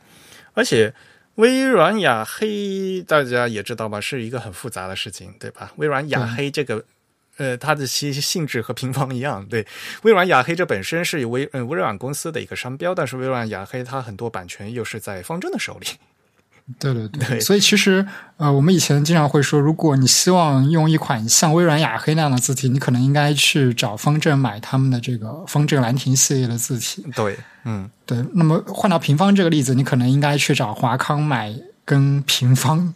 而且微软雅黑大家也知道吧，是一个很复杂的事情，对吧？微软雅黑这个。呃，它的其性质和平方一样，对。微软雅黑这本身是微呃微软公司的一个商标，但是微软雅黑它很多版权又是在方正的手里。对对对，所以其实呃，我们以前经常会说，如果你希望用一款像微软雅黑那样的字体，你可能应该去找方正买他们的这个方正兰亭系列的字体。对，嗯，对。那么换到平方这个例子，你可能应该去找华康买跟平方。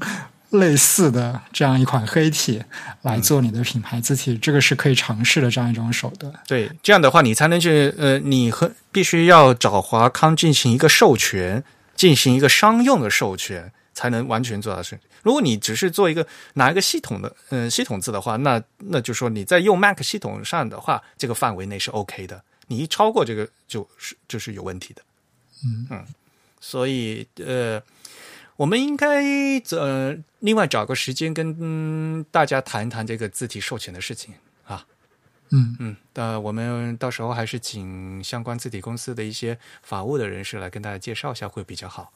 类似的这样一款黑体来做你的品牌字体，这个是可以尝试的这样一种手段。对，这样的话你才能去呃，你和必须要找华康进行一个授权，进行一个商用的授权，才能完全做到是。如果你只是做一个拿一个系统的嗯系统字的话，那那就说你在用 Mac 系统上的话，这个范围内是 OK 的。你一超过这个，就是就是有问题的。嗯嗯。所以呃，我们应该呃另外找个时间跟、嗯、大家谈一谈这个字体授权的事情啊。嗯嗯，呃，我们到时候还是请相关字体公司的一些法务的人士来跟大家介绍一下，会比较好。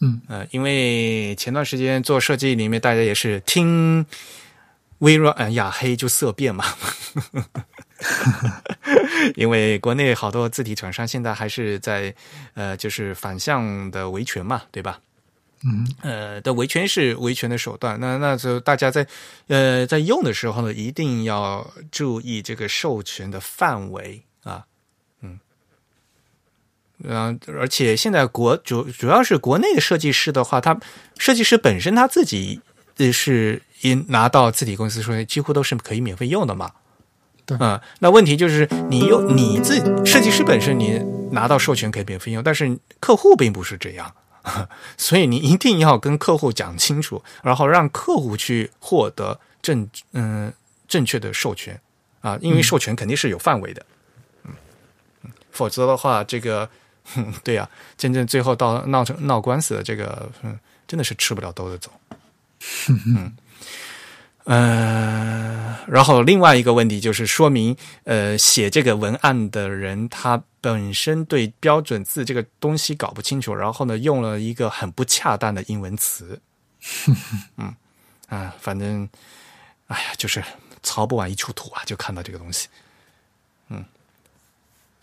嗯呃，因为前段时间做设计里面，大家也是听微软、呃、雅黑就色变嘛，因为国内好多字体厂商现在还是在呃，就是反向的维权嘛，对吧？嗯呃，的维权是维权的手段，那那就大家在呃在用的时候呢，一定要注意这个授权的范围啊，嗯，嗯、而且现在国主主要是国内的设计师的话，他设计师本身他自己呃是一拿到字体公司说，几乎都是可以免费用的嘛。对嗯，那问题就是你用你自设计师本身你拿到授权可以免费用，但是客户并不是这样。所以你一定要跟客户讲清楚，然后让客户去获得正嗯、正确的授权。啊，因为授权肯定是有范围的，嗯，嗯否则的话，这个，对呀、真正最后到闹成闹官司的这个，嗯，真的是吃不了兜着走，嗯。呃，然后另外一个问题就是说明，呃，写这个文案的人他本身对标准字这个东西搞不清楚，然后呢用了一个很不恰当的英文词，嗯啊，反正，哎呀，就是槽不完一出土啊，就看到这个东西，嗯，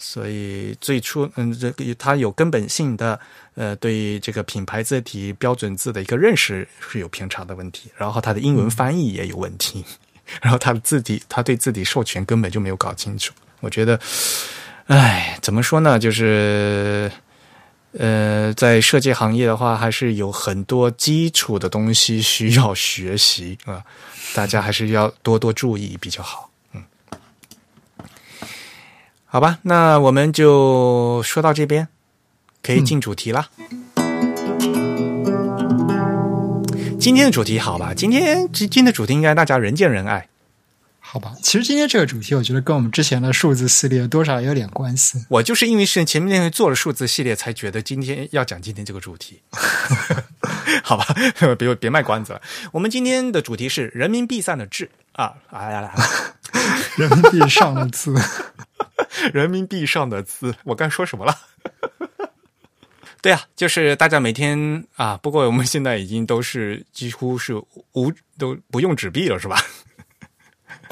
所以最初，嗯，这个它有根本性的，呃，对这个品牌字体标准字的一个认识是有偏差的问题，然后它的英文翻译也有问题，然后它的字体，它对字体授权根本就没有搞清楚。我觉得，哎，怎么说呢？就是，呃，在设计行业的话，还是有很多基础的东西需要学习啊、大家还是要多多注意比较好。嗯，好吧，那我们就说到这边，可以进主题啦。今天的主题好吧？今天今天的主题应该大家人见人爱。好吧。其实今天这个主题，我觉得跟我们之前的数字系列多少有点关系。我就是因为是前面做了数字系列，才觉得今天要讲今天这个主题。好吧，别别卖关子了。我们今天的主题是人民币上的智啊，哎呀呀，人民币上的字，人民币上的字，我刚说什么了？对啊，就是大家每天啊，不过我们现在已经都是几乎是无都不用纸币了，是吧？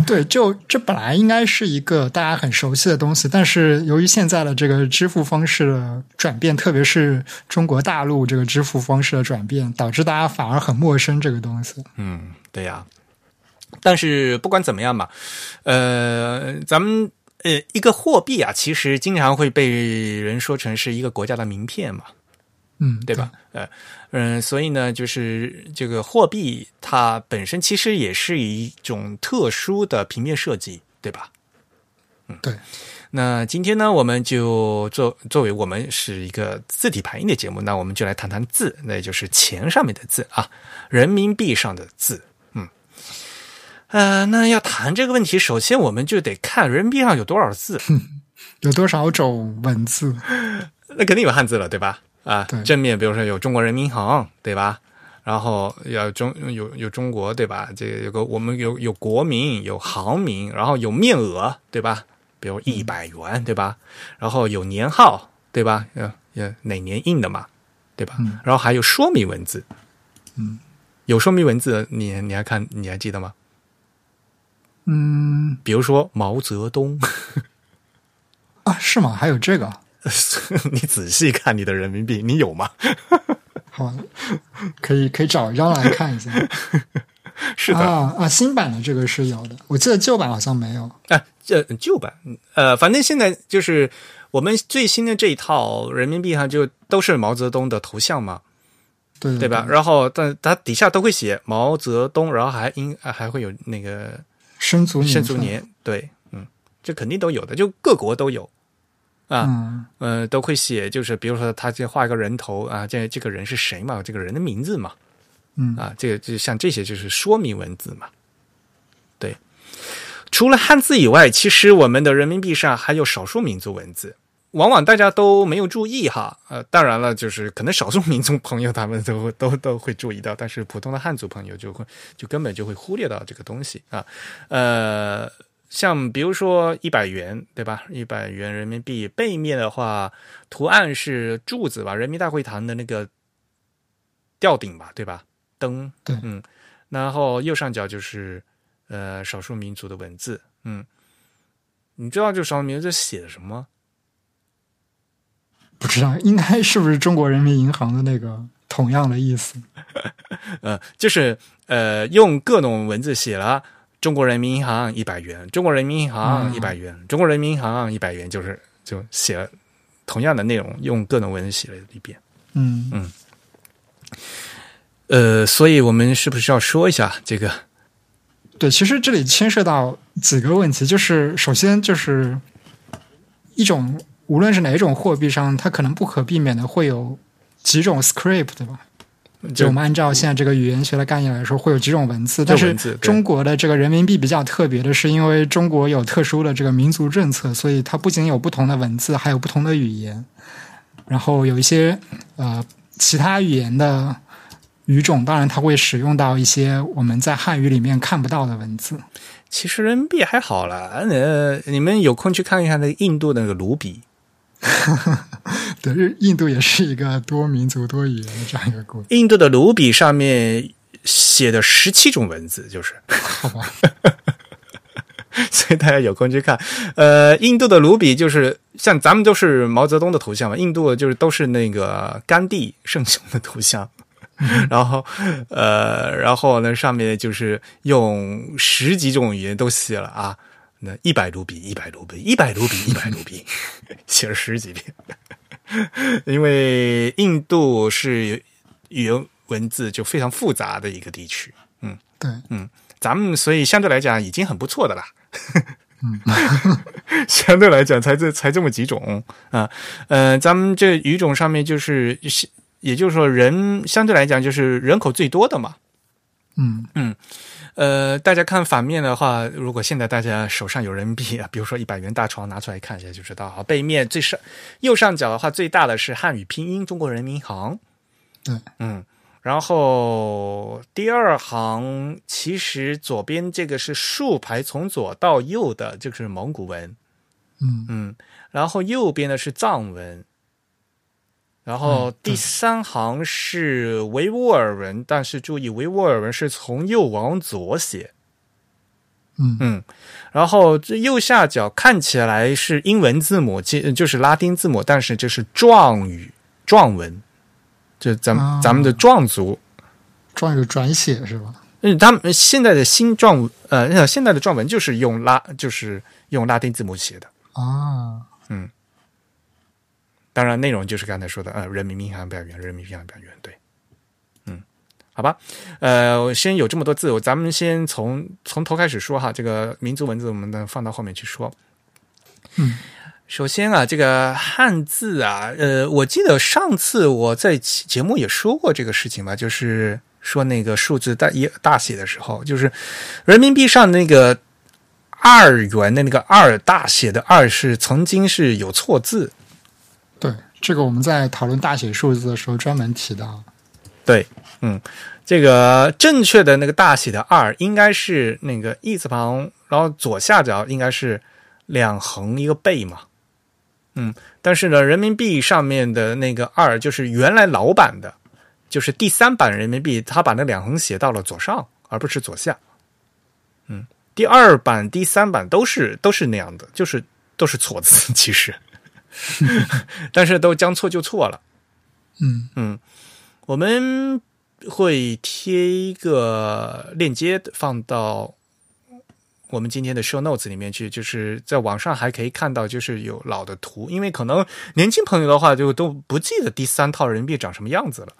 对，就这本来应该是一个大家很熟悉的东西，但是由于现在的这个支付方式的转变，特别是中国大陆这个支付方式的转变，导致大家反而很陌生这个东西。嗯，对呀、但是不管怎么样嘛，呃，咱们呃一个货币啊，其实经常会被人说成是一个国家的名片嘛，嗯，对吧？呃，嗯、所以呢，就是这个货币它本身其实也是一种特殊的平面设计，对吧？嗯对，那今天呢，我们就作作为我们是一个字体排印的节目，那我们就来谈谈字，那也就是钱上面的字啊，人民币上的字。嗯，呃，那要谈这个问题，首先我们就得看人民币上有多少字，有多少种文字？那肯定有汉字了，对吧？啊对，正面比如说有中国人民银行，对吧？然后要中有有中国，对吧？这个有个我们有有国民，有行名，然后有面额，对吧？比如一百元，对吧？然后有年号，对吧？呃，呃哪年印的嘛，对吧？嗯然后还有说明文字，嗯，有说明文字，你你还看你还记得吗？嗯比如说毛泽东，啊，是吗？还有这个？你仔细看你的人民币，你有吗？好，可以可以找一张来看一下。是的，啊啊，新版的这个是有的，我记得旧版好像没有。啊，这旧版，呃，反正现在就是我们最新的这一套人民币上就都是毛泽东的头像嘛，对对吧？然后但它底下都会写毛泽东，然后还应啊还会有那个生卒年，生卒年，对，嗯，这肯定都有的，就各国都有。啊，嗯。呃，都会写，就是比如说他这画一个人头啊，这这个人是谁嘛，这个人的名字嘛，嗯。啊，这个就像这些就是说明文字嘛。对，除了汉字以外，其实我们的人民币上还有少数民族文字。往往大家都没有注意哈，呃，当然了，就是可能少数民族朋友他们都 都都会注意到，但是普通的汉族朋友就会就根本就会忽略到这个东西啊，呃，像比如说一百元对吧？一百元人民币背面的话，图案是柱子吧？人民大会堂的那个吊顶吧，对吧？灯，对嗯，然后右上角就是呃少数民族的文字，嗯，你知道这少数民族这写的什么？不知道应该是不是中国人民银行的那个同样的意思？呃，就是呃，用各种文字写了中国人民银行一百元，中国人民银行嗯一百元，中国人民银行一百元，就是就写了同样的内容，用各种文字写了一遍。嗯嗯呃，所以我们是不是要说一下这个？对，其实这里牵涉到几个问题，就是首先就是一种无论是哪种货币上，它可能不可避免的会有几种 script，对吧？就就我们按照现在这个语言学的概念来说，会有几种文字，但是中国的这个人民币比较特别的是，因为中国有特殊的这个民族政策，所以它不仅有不同的文字，还有不同的语言，然后有一些呃其他语言的语种，当然它会使用到一些我们在汉语里面看不到的文字。其实人民币还好了，呃，你们有空去看一下那个印度的那个卢比，对，日印度也是一个多民族多语言的这样一个国家，印度的卢比上面写的十七种文字，就是。好吧？所以大家有空去看，呃，印度的卢比就是像咱们都是毛泽东的头像嘛，印度就是都是那个甘地圣雄的头像，然后呃，然后呢上面就是用十几种语言都写了啊，那一百卢比，一百卢比，一百卢比，一百卢比，写了十几遍，因为印度是语言文字就非常复杂的一个地区，嗯对，嗯咱们所以相对来讲已经很不错的啦。相对来讲才这才这么几种啊，呃，咱们这语种上面就是，也就是说人相对来讲就是人口最多的嘛。嗯嗯呃，大家看反面的话，如果现在大家手上有人民币啊，比如说一百元大钞拿出来看一下就知道啊。背面最上右上角的话，最大的是汉语拼音中国人民银行。对，嗯，然后第二行其实左边这个是竖排从左到右的，这个是蒙古文。嗯嗯，然后右边的是藏文，然后第三行是维吾尔文，但是注意维吾尔文是从右往左写，嗯。嗯，然后这右下角看起来是英文字母，其就是拉丁字母，但是这是壮语壮文，就咱们、啊。咱们的壮族，壮语转写是吧？嗯，他们现在的新壮呃现在的壮文就是用拉就是用拉丁字母写的。啊，当然，内容就是刚才说的，呃，人民银行表员，人民银行表员，对，嗯，好吧，呃，先有这么多字，咱们先从从头开始说哈，这个民族文字我们呢放到后面去说。嗯，首先啊，这个汉字啊，呃，我记得上次我在节目也说过这个事情吧，就是说那个数字大一大写的时候，就是人民币上那个二元的那个二大写的二是曾经是有错字，对，这个我们在讨论大写数字的时候专门提到。对，嗯，这个正确的那个大写的二应该是那个一字旁，然后左下角应该是两横一个贝嘛，嗯，但是呢，人民币上面的那个二就是原来老版的，就是第三版人民币，他把那两横写到了左上，而不是左下，嗯，第二版、第三版都是都是那样的，就是都是错字，其实，但是都将错就错了。嗯。嗯，我们会贴一个链接放到我们今天的 show notes 里面去，就是在网上还可以看到，就是有老的图，因为可能年轻朋友的话就都不记得第三套人民币长什么样子了，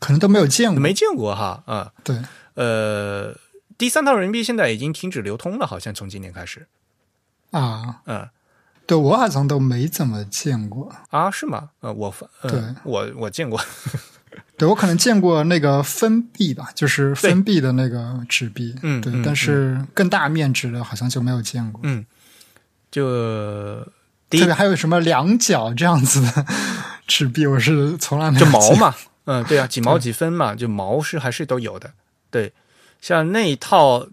可能都没有见过。没见过哈啊、对，呃，第三套人民币现在已经停止流通了，好像从今年开始，啊，嗯。对我好像都没怎么见过。啊，是吗？呃，我呃对我我见过，对我可能见过那个分币吧，就是分币的那个纸币，对，嗯对但是更大面值的好像就没有见过。嗯，就特别还有什么两角这样子的纸币，我是从来没有就毛嘛，嗯，对啊，几毛几分嘛，就毛是还是都有的。对，像那一套，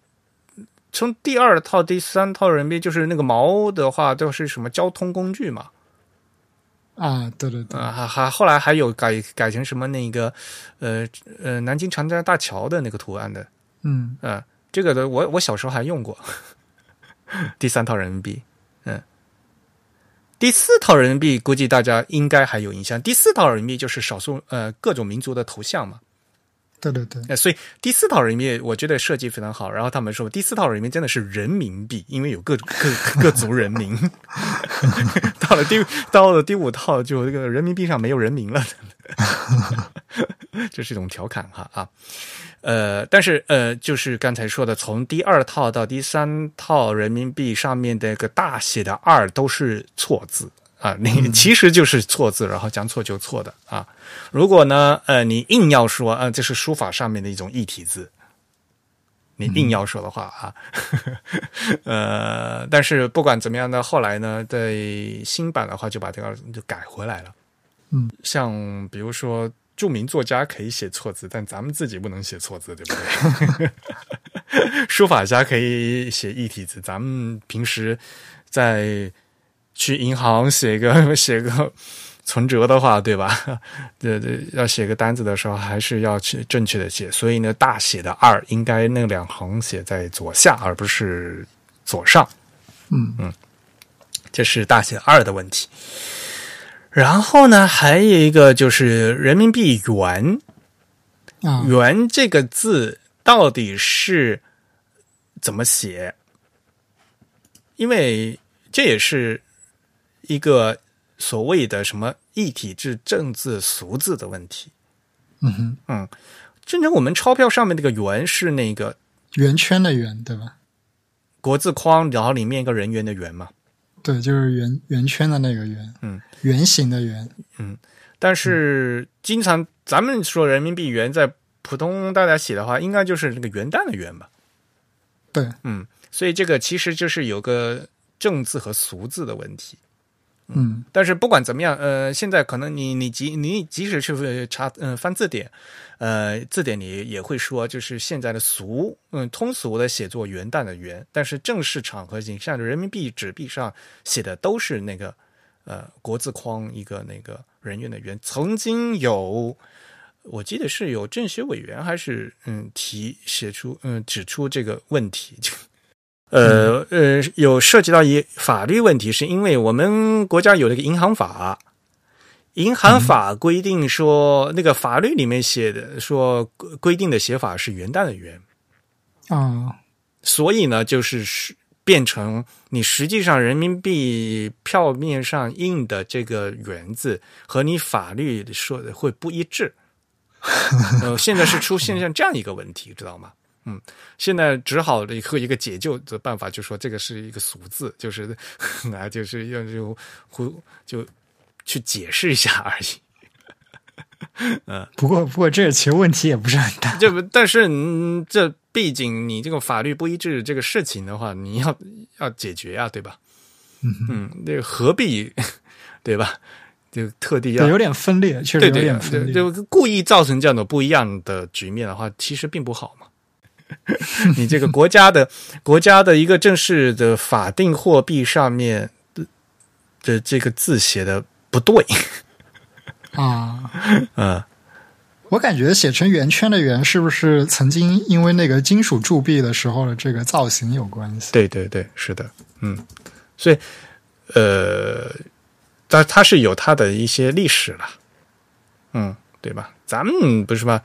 从第二套、第三套人民币，就是那个毛的话，都是什么交通工具嘛，啊，对对对，啊，还还后来还有改改成什么那个，呃呃，南京长江大桥的那个图案的，嗯。嗯、这个的我我小时候还用过，第三套人民币，嗯，第四套人民币估计大家应该还有印象，第四套人民币就是少数呃各种民族的头像嘛，对对对，所以第四套人民币我觉得设计非常好，然后他们说第四套人民币真的是人民币，因为有各各各族人民，到了第到了第五套就这个人民币上没有人民了。这是一种调侃哈啊，呃，但是呃，就是刚才说的，从第二套到第三套人民币上面的一个大写的二都是错字啊，你其实就是错字，然后将错就错的啊。如果呢，呃，你硬要说，呃，这是书法上面的一种异体字，你硬要说的话啊，呃，但是不管怎么样呢，后来呢，在新版的话就把这个就改回来了。嗯，像比如说著名作家可以写错字，但咱们自己不能写错字，对不对？书法家可以写异体字，咱们平时在去银行写个 写个存折的话，对吧？对对，要写个单子的时候，还是要去正确的写。所以呢，大写的二应该那两横写在左下，而不是左上。嗯嗯这是大写二的问题。然后呢，还有一个就是人民币元，啊，元这个字到底是怎么写？因为这也是一个所谓的什么一体制、正字、俗字的问题。嗯哼，真正我们钞票上面那个圆是那个圆圈的圆对吧？国字框，然后里面一个人圆的圆嘛。对，就是圆圆圈的那个圆，嗯，圆形的圆，嗯但是经常咱们说人民币元，在普通大家写的话，应该就是那个元旦的元吧。对，嗯，所以这个其实就是有个正字和俗字的问题。嗯但是不管怎么样，呃，现在可能你你即你即使是查呃翻字典，呃，字典里也会说，就是现在的俗，嗯，通俗的写作元旦的元，但是正式场合你像人民币纸币上写的都是那个呃国字框一个那个人员的员。曾经有，我记得是有政协委员还是嗯提写出嗯指出这个问题就，呃呃有涉及到一法律问题，是因为我们国家有那个银行法。银行法规定说，那个法律里面写的说规规定的写法是元旦的元，啊，所以呢，就是是变成你实际上人民币票面上印的这个“元”字和你法律说的会不一致。呃，现在是出现像这样一个问题，知道吗？嗯，现在只好的一个一个解救的办法，就说这个是一个俗字，就是 啊，就是要就胡就去解释一下而已。不过不过这个其实问题也不是很大，这不，但是嗯，这毕竟你这个法律不一致这个事情的话，你要要解决呀、对吧？嗯，这个何必对吧？就特地要，有点分裂，确实有对对对点分裂。就故意造成这样的不一样的局面的话，其实并不好嘛。你这个国家的国家的一个正式的法定货币上面的的这个字写的不对，啊，嗯，我感觉写成圆圈的圆是不是曾经因为那个金属铸币的时候的这个造型有关系？对对对，是的，嗯，所以呃，它它是有它的一些历史了，嗯，对吧？咱们不是吗？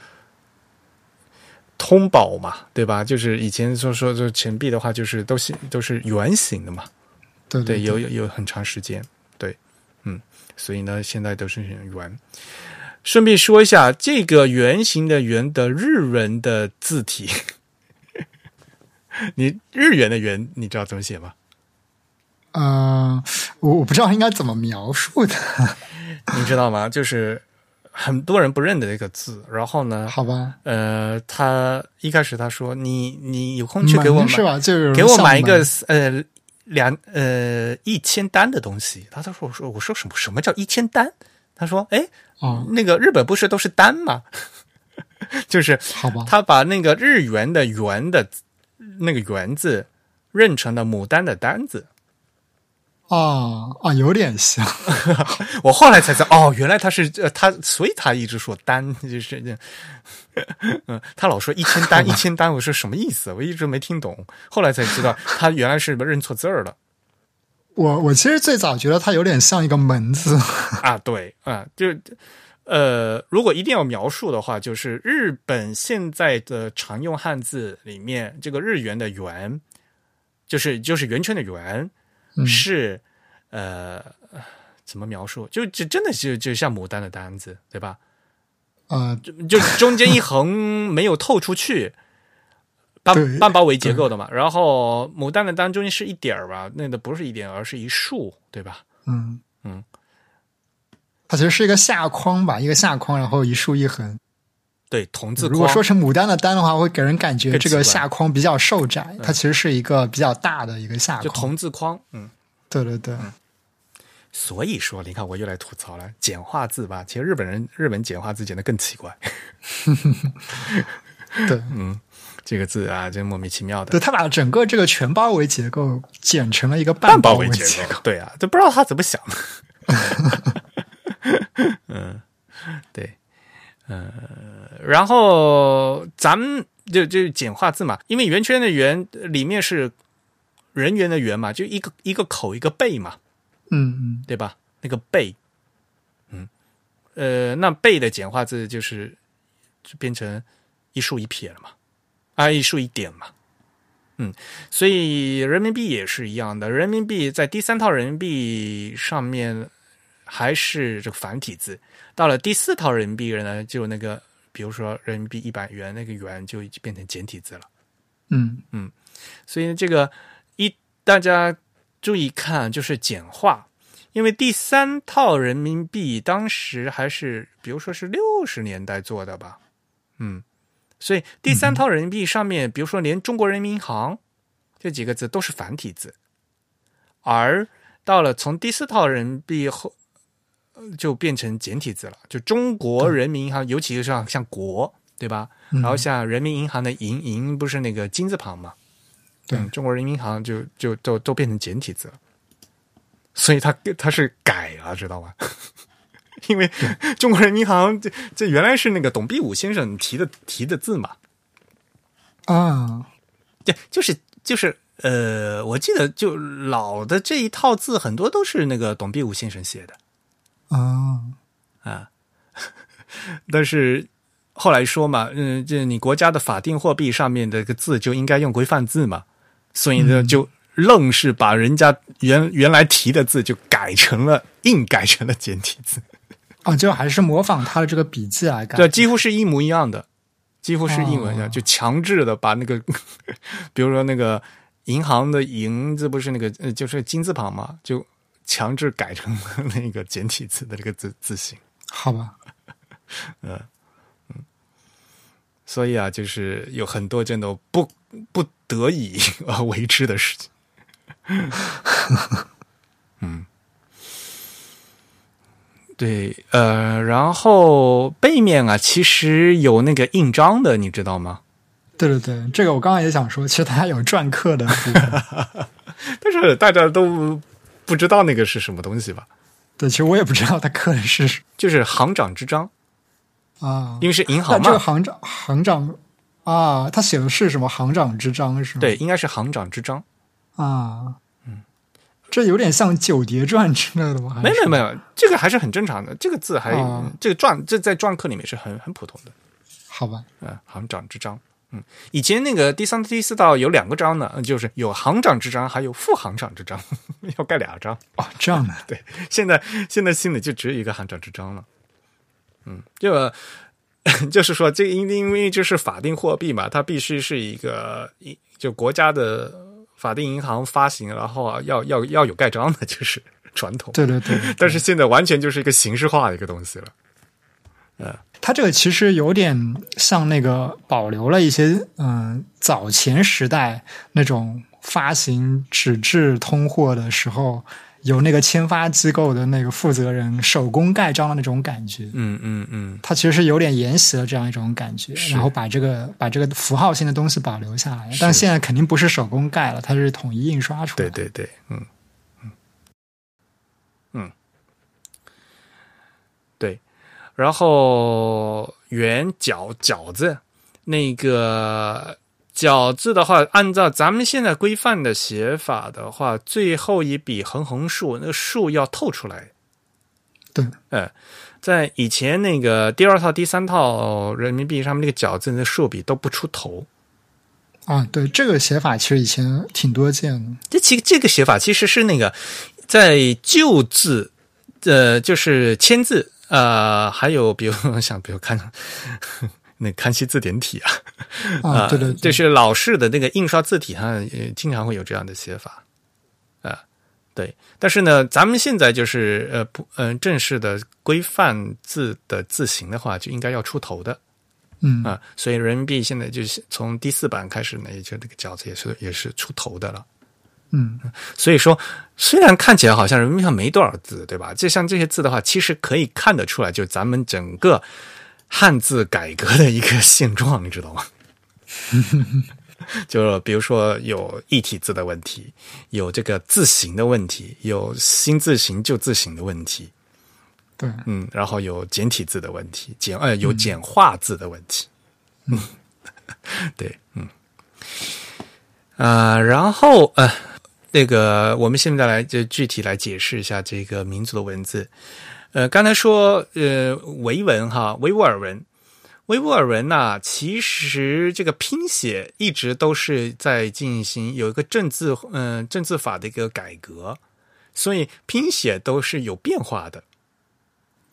通宝嘛，对吧？就是以前说说这钱币的话，就是都是都是圆形的嘛，对对，有有有很长时间，对，嗯，所以呢，现在都是圆。顺便说一下，这个圆形的“圆”的日文的字体，你日元的“元”你知道怎么写吗？呃，我我不知道应该怎么描述的，你知道吗？就是很多人不认得这个字，然后呢，好吧？呃，他一开始他说你你有空去给我买是吧？就是给我买一个呃两呃一千单的东西。他他说我说我说什么什么叫一千单？他说哎哦，那个日本不是都是单吗？就是好吧，他把那个日元的元的那个元字认成了牡丹的丹字。啊啊，有点像。我后来才知道，哦，原来他是呃他，所以他一直说单，就是这，嗯，他老说一千单 一千单，我说什么意思？我一直没听懂，后来才知道他原来是认错字儿了。我我其实最早觉得他有点像一个门字啊，对啊，就呃，如果一定要描述的话，就是日本现在的常用汉字里面，这个日元的元，就是就是圆圈的圆。是，呃，怎么描述？就就真的就就像牡丹的单子，对吧？啊，就就中间一横没有透出去，半半包围结构的嘛。然后牡丹的单中间是一点儿吧？那个不是一点，而是一竖，对吧？嗯嗯，它其实是一个下框吧，一个下框，然后一竖一横。对，同字。如果说成牡丹的丹的话，会给人感觉这个下框比较瘦窄，它其实是一个比较大的一个下框，就同字框。嗯，对对对。所以说，你看我又来吐槽了，简化字吧。其实日本人日本简化字简的更奇怪。对，嗯，这个字啊，真莫名其妙的。对他把整个这个全包围结构剪成了一个半包围结构。对啊，都不知道他怎么想的。嗯，对。呃，然后咱们就就简化字嘛，因为圆圈的圆里面是人员的圆嘛，就一个一个口一个背嘛，嗯嗯，对吧？那个背，嗯，呃，那背的简化字就是就变成一竖一撇了嘛，啊，一竖一点嘛，嗯，所以人民币也是一样的，人民币在第三套人民币上面还是这个繁体字。到了第四套人民币呢，就那个，比如说人民币一百元，那个元就已经变成简体字了。嗯嗯，所以这个一大家注意看，就是简化，因为第三套人民币当时还是，比如说是六十年代做的吧。嗯，所以第三套人民币上面，比如说连中国人民银行这几个字都是繁体字，而到了从第四套人民币后。就变成简体字了，就中国人民银行，尤其是像像国，对吧？然后像人民银行的银银不是那个金字旁嘛？对，中国人民银行就就都都变成简体字了，所以它它是改了，知道吧？因为中国人民银行这这原来是那个董必武先生提的提的字嘛？啊，对，就是就是呃，我记得就老的这一套字很多都是那个董必武先生写的。啊啊！但是后来说嘛，嗯，这你国家的法定货币上面的个字就应该用规范字嘛，所以呢，就愣是把人家原原来提的字就改成了硬改成了简体字。哦，就还是模仿他的这个笔记来 改，对，几乎是一模一样的，几乎是一模一样，就强制的把那个，比如说那个银行的“银”字不是那个呃，就是金字旁嘛，就。强制改成那个简体字的这个字字形，好吧，嗯嗯，所以啊，就是有很多这种不不得已而为之的事情，嗯，对，呃，然后背面啊，其实有那个印章的，你知道吗？对对对，这个我刚刚也想说，其实它有篆刻的，但是大家都。不知道那个是什么东西吧？对，其实我也不知道他刻的是，就是行长之章啊，因为是银行嘛。这个行长行长啊，他写的是什么行长之章是吗？对，应该是行长之章啊。嗯，这有点像九叠传之类的吗？没有没有，这个还是很正常的。这个字还这个篆，这在篆刻里面是很很普通的。好吧，嗯，行长之章。嗯，以前那个第三、第四道有两个章呢，就是有行长之章，还有副行长之章，要盖俩章哦。这样的，对，现在现在心里就只有一个行长之章了。嗯，就 就是说，这因因为就是法定货币嘛，它必须是一个一就国家的法定银行发行，然后要要要有盖章的，就是传统。对对对，但是现在完全就是一个形式化的一个东西了。呃，它这个其实有点像那个保留了一些嗯早前时代那种发行纸质通货的时候，有那个签发机构的那个负责人手工盖章的那种感觉。嗯嗯嗯，它其实是有点沿袭了这样一种感觉，然后把这个把这个符号性的东西保留下来。但现在肯定不是手工盖了，它是统一印刷出来的。对对对，嗯嗯嗯，对。然后圆饺饺子那个饺子的话，按照咱们现在规范的写法的话，最后一笔横横竖，那个竖要透出来。对，哎，在以前那个第二套、第三套人民币上面那个饺子的竖笔都不出头。啊，对，这个写法其实以前挺多见的。这其这个写法其实是那个在旧字，呃，就是签字，呃，还有比如像比如看那康熙字典体啊，啊，对对对，就是老式的那个印刷字体上，呃经常会有这样的写法啊、对。但是呢，咱们现在就是呃不嗯、正式的规范字的字形的话，就应该要出头的。嗯啊，所以人民币现在就是从第四版开始呢，也就这个饺子也是也是出头的了。嗯所以说，虽然看起来好像人民币上没多少字，对吧？就像这些字的话，其实可以看得出来，就咱们整个汉字改革的一个现状，你知道吗？就比如说有异体字的问题，有这个字形的问题，有新字形旧字形的问题，对，嗯，然后有简体字的问题，简呃有简化字的问题，嗯，对，嗯，啊、然后呃，那个我们现在来就具体来解释一下这个民族的文字，呃，刚才说呃维文哈维吾尔文。维吾尔文呐、其实这个拼写一直都是在进行有一个政字嗯、政字法的一个改革，所以拼写都是有变化的。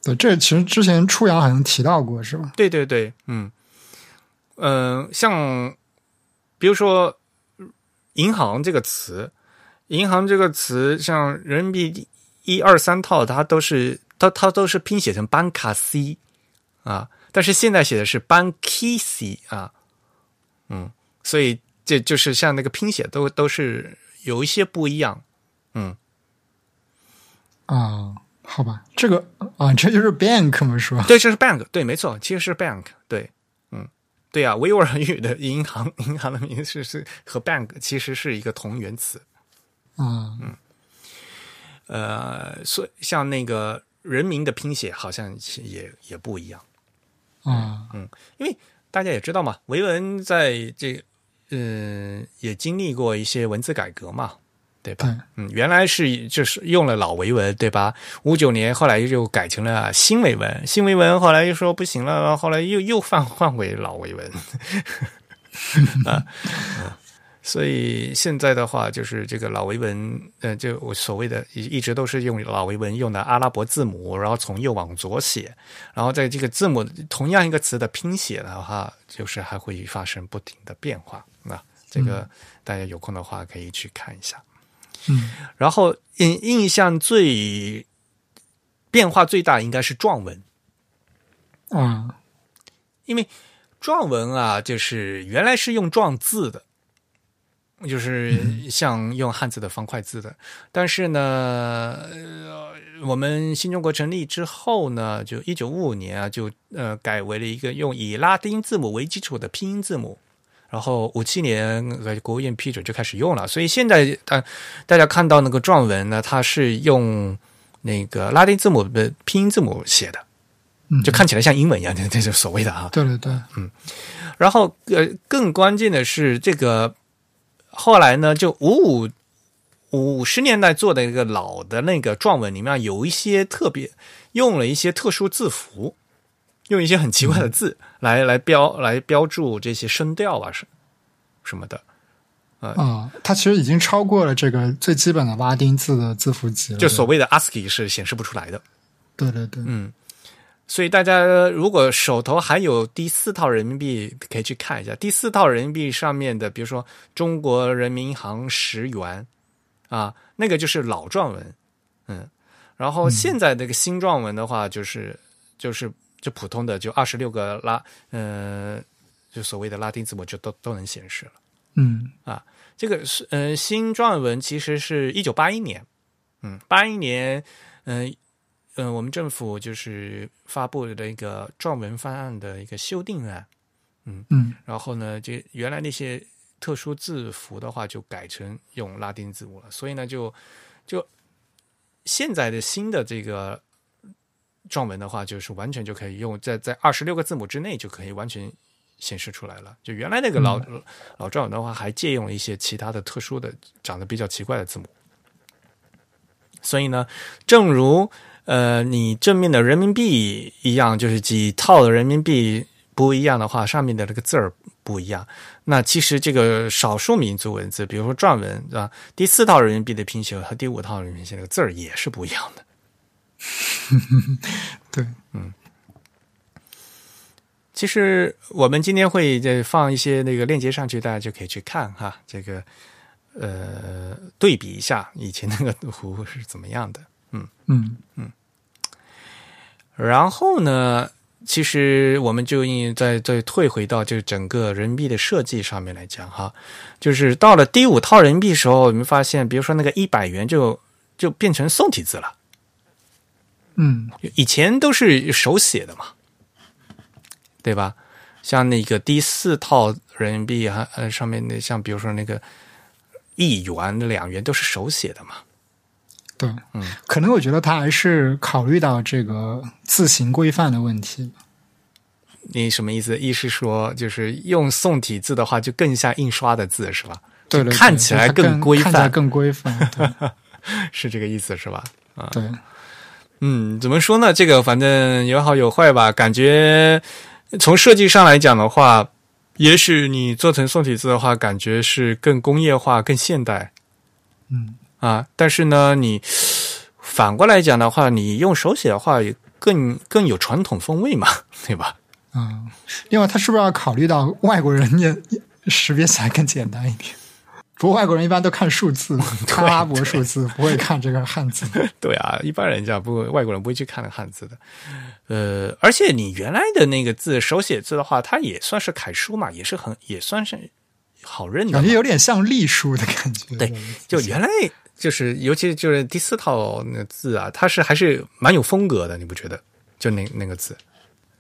对，这其实之前初阳好像提到过，是吧？对对对，嗯，嗯、像比如说“银行”这个词，“银行”这个词，像人民币一二三套，它都是它它都是拼写成 bankc 啊，但是现在写的是 bankc 啊，嗯，所以这就是像那个拼写都都是有一些不一样，嗯，啊，好吧，这个啊，这就是 bank 嘛，是吧？对，这是 bank，对，没错，其实是 bank，对，嗯，对呀、维吾尔语的银行，银行的名字是和 bank 其实是一个同源词，啊，呃，所以像那个人民的拼写好像也也不一样，啊，因为大家也知道嘛，维文在这嗯、也经历过一些文字改革嘛，对吧？对，嗯，原来是就是用了老维文，对吧？五九年后来又改成了新维文，新维文后来又说不行了，后来又又换换回老维文，啊，嗯所以现在的话就是这个老维文，呃，就我所谓的一一直都是用老维文用的阿拉伯字母，然后从右往左写，然后在这个字母同样一个词的拼写的话，就是还会发生不停的变化。那这个大家有空的话可以去看一下。嗯然后印印象最变化最大应该是壮文，啊，因为壮文啊，就是原来是用壮字的，就是像用汉字的方块字的。但是呢，呃，我们新中国成立之后呢，就一九五五年啊，就呃改为了一个用以拉丁字母为基础的拼音字母。然后五七年呃国务院批准就开始用了，所以现在大大家看到那个篆文呢，它是用那个拉丁字母的拼音字母写的，嗯，就看起来像英文一样 的，这是所谓的啊。对对对，嗯然后呃，更关键的是这个后来呢，就五五五十年代做的一个老的那个状文里面，有一些特别用了一些特殊字符，用一些很奇怪的字来、来标来标注这些声调啊什什么的，啊，它其实已经超过了这个最基本的拉丁字的字符集了。就所谓的 ASCII 是显示不出来的。对对对，嗯，所以大家如果手头还有第四套人民币，可以去看一下第四套人民币上面的，比如说中国人民银行十元啊，那个就是老状文，嗯，然后现在这个新状文的话，就是就是就普通的就二十六个拉，呃，就所谓的拉丁字母就都都能显示了。嗯啊这个是呃新状文其实是一九八一年，嗯，八一年，嗯、呃，我们政府就是发布的一个撰文方案的一个修订案，嗯嗯。然后呢，就原来那些特殊字符的话就改成用拉丁字母了，所以呢，就就现在的新的这个撰文的话，就是完全就可以用在在二十六个字母之内就可以完全显示出来了。就原来那个老、老撰文的话，还借用了一些其他的特殊的长得比较奇怪的字母，所以呢，正如呃你正面的人民币一样，就是几套的人民币不一样的话，上面的这个字儿不一样。那其实这个少数民族文字，比如说篆文啊，第四套人民币的拼写和第五套人民币拼写那个字儿也是不一样的。对，嗯其实我们今天会再放一些那个链接上去，大家就可以去看哈，这个呃对比一下以前那个图是怎么样的。嗯嗯嗯然后呢，其实我们就应再再退回到这整个人民币的设计上面来讲哈，就是到了第五套人民币的时候，你们发现，比如说那个一百元就就变成宋体字了，嗯。以前都是手写的嘛，对吧？像那个第四套人民币哈，呃，上面那像比如说那个一元、两元都是手写的嘛，对，嗯，可能我觉得他还是考虑到这个字形规范的问题。你什么意思？意思是说，就是用宋体字的话，就更像印刷的字，是吧？对对对，看起来更规范看起来更规范。对是这个意思，是吧？啊对，嗯，怎么说呢？这个反正有好有坏吧。感觉从设计上来讲的话，也许你做成宋体字的话，感觉是更工业化、更现代嗯啊。但是呢，你反过来讲的话，你用手写的话，也更更有传统风味嘛，对吧？嗯、另外，他是不是要考虑到外国人也识别起来更简单一点？不过外国人一般都看数字，看阿拉伯数字，不会看这个汉字。对啊，一般人家不，外国人不会去看那汉字的。呃，而且你原来的那个字手写字的话，它也算是楷书嘛，也是很也算是好认的感觉。有点像隶书的感觉。对 就原来就是，尤其就是第四套那字啊，它是还是蛮有风格的，你不觉得？就那那个字，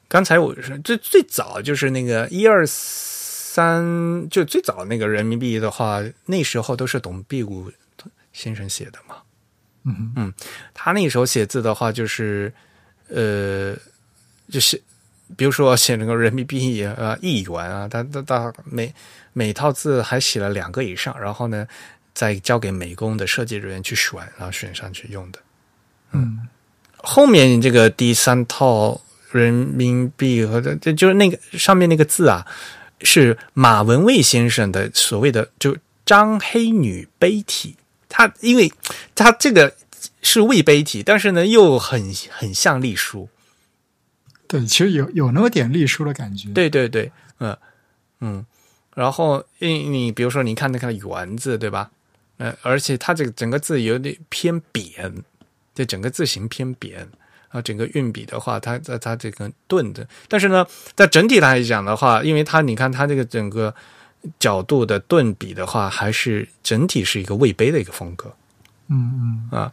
刚才我是最最早就是那个一二三，就最早那个人民币的话，那时候都是董必武先生写的嘛。嗯嗯，他那时候写字的话，就是呃，就是比如说写那个人民币啊、一元啊，他他他每每套字还写了两个以上，然后呢，再交给美工的设计人员去选，然后选上去用的。嗯后面这个第三套人民币和这这就是那个上面那个字啊，是马文蔚先生的所谓的就张黑女碑体。他因为他这个是魏碑体，但是呢又很很像隶书。对，其实有有那么点隶书的感觉。对对对，嗯嗯。然后你你比如说你看那个“圆”字，对吧？呃，而且它这个整个字有点偏扁，这整个字形偏扁。啊，整个运笔的话，它它它这个钝的，但是呢，在整体来讲的话，因为它你看它这个整个角度的顿笔的话，还是整体是一个魏碑的一个风格。嗯嗯啊，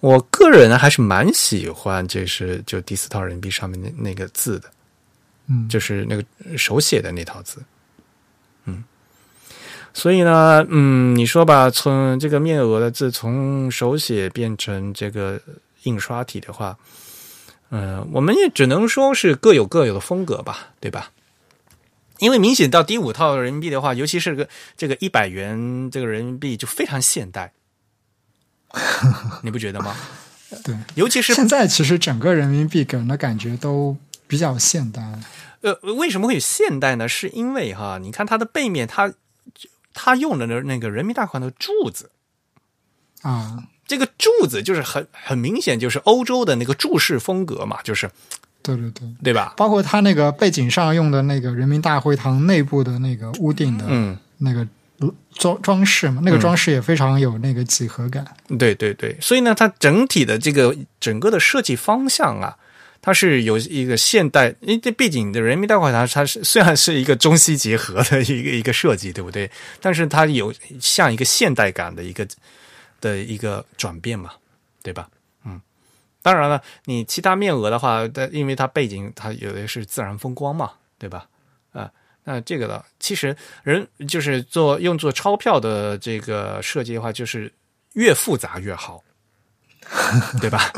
我个人还是蛮喜欢，就是就第四套人民币上面那那个字的，嗯，就是那个手写的那套字，嗯，所以呢，嗯，你说吧，从这个面额的字从手写变成这个印刷体的话，嗯、我们也只能说是各有各有的风格吧，对吧？因为明显到第五套人民币的话，尤其是个这个一百元这个人民币就非常现代，你不觉得吗？对。尤其是现在其实整个人民币给人的感觉都比较现代。呃，为什么会有现代呢？是因为哈，你看它的背面，它它用的那那个人民大会堂的柱子，啊，这个柱子就是很很明显就是欧洲的那个柱式风格嘛，就是对对对，对吧？包括他那个背景上用的那个人民大会堂内部的那个屋顶的嗯，那个装装饰嘛，那个装饰也非常有那个几何感。对对对，所以呢，它整体的这个整个的设计方向啊，它是有一个现代，因为这背景的人民大会堂它是虽然是一个中西结合的一个一个设计，对不对？但是它有像一个现代感的一个的一个转变嘛，对吧？嗯，当然了，你其他面额的话，它因为它背景它有的是自然风光嘛，对吧？啊，那这个的其实人就是做用做钞票的这个设计的话，就是越复杂越好。对吧？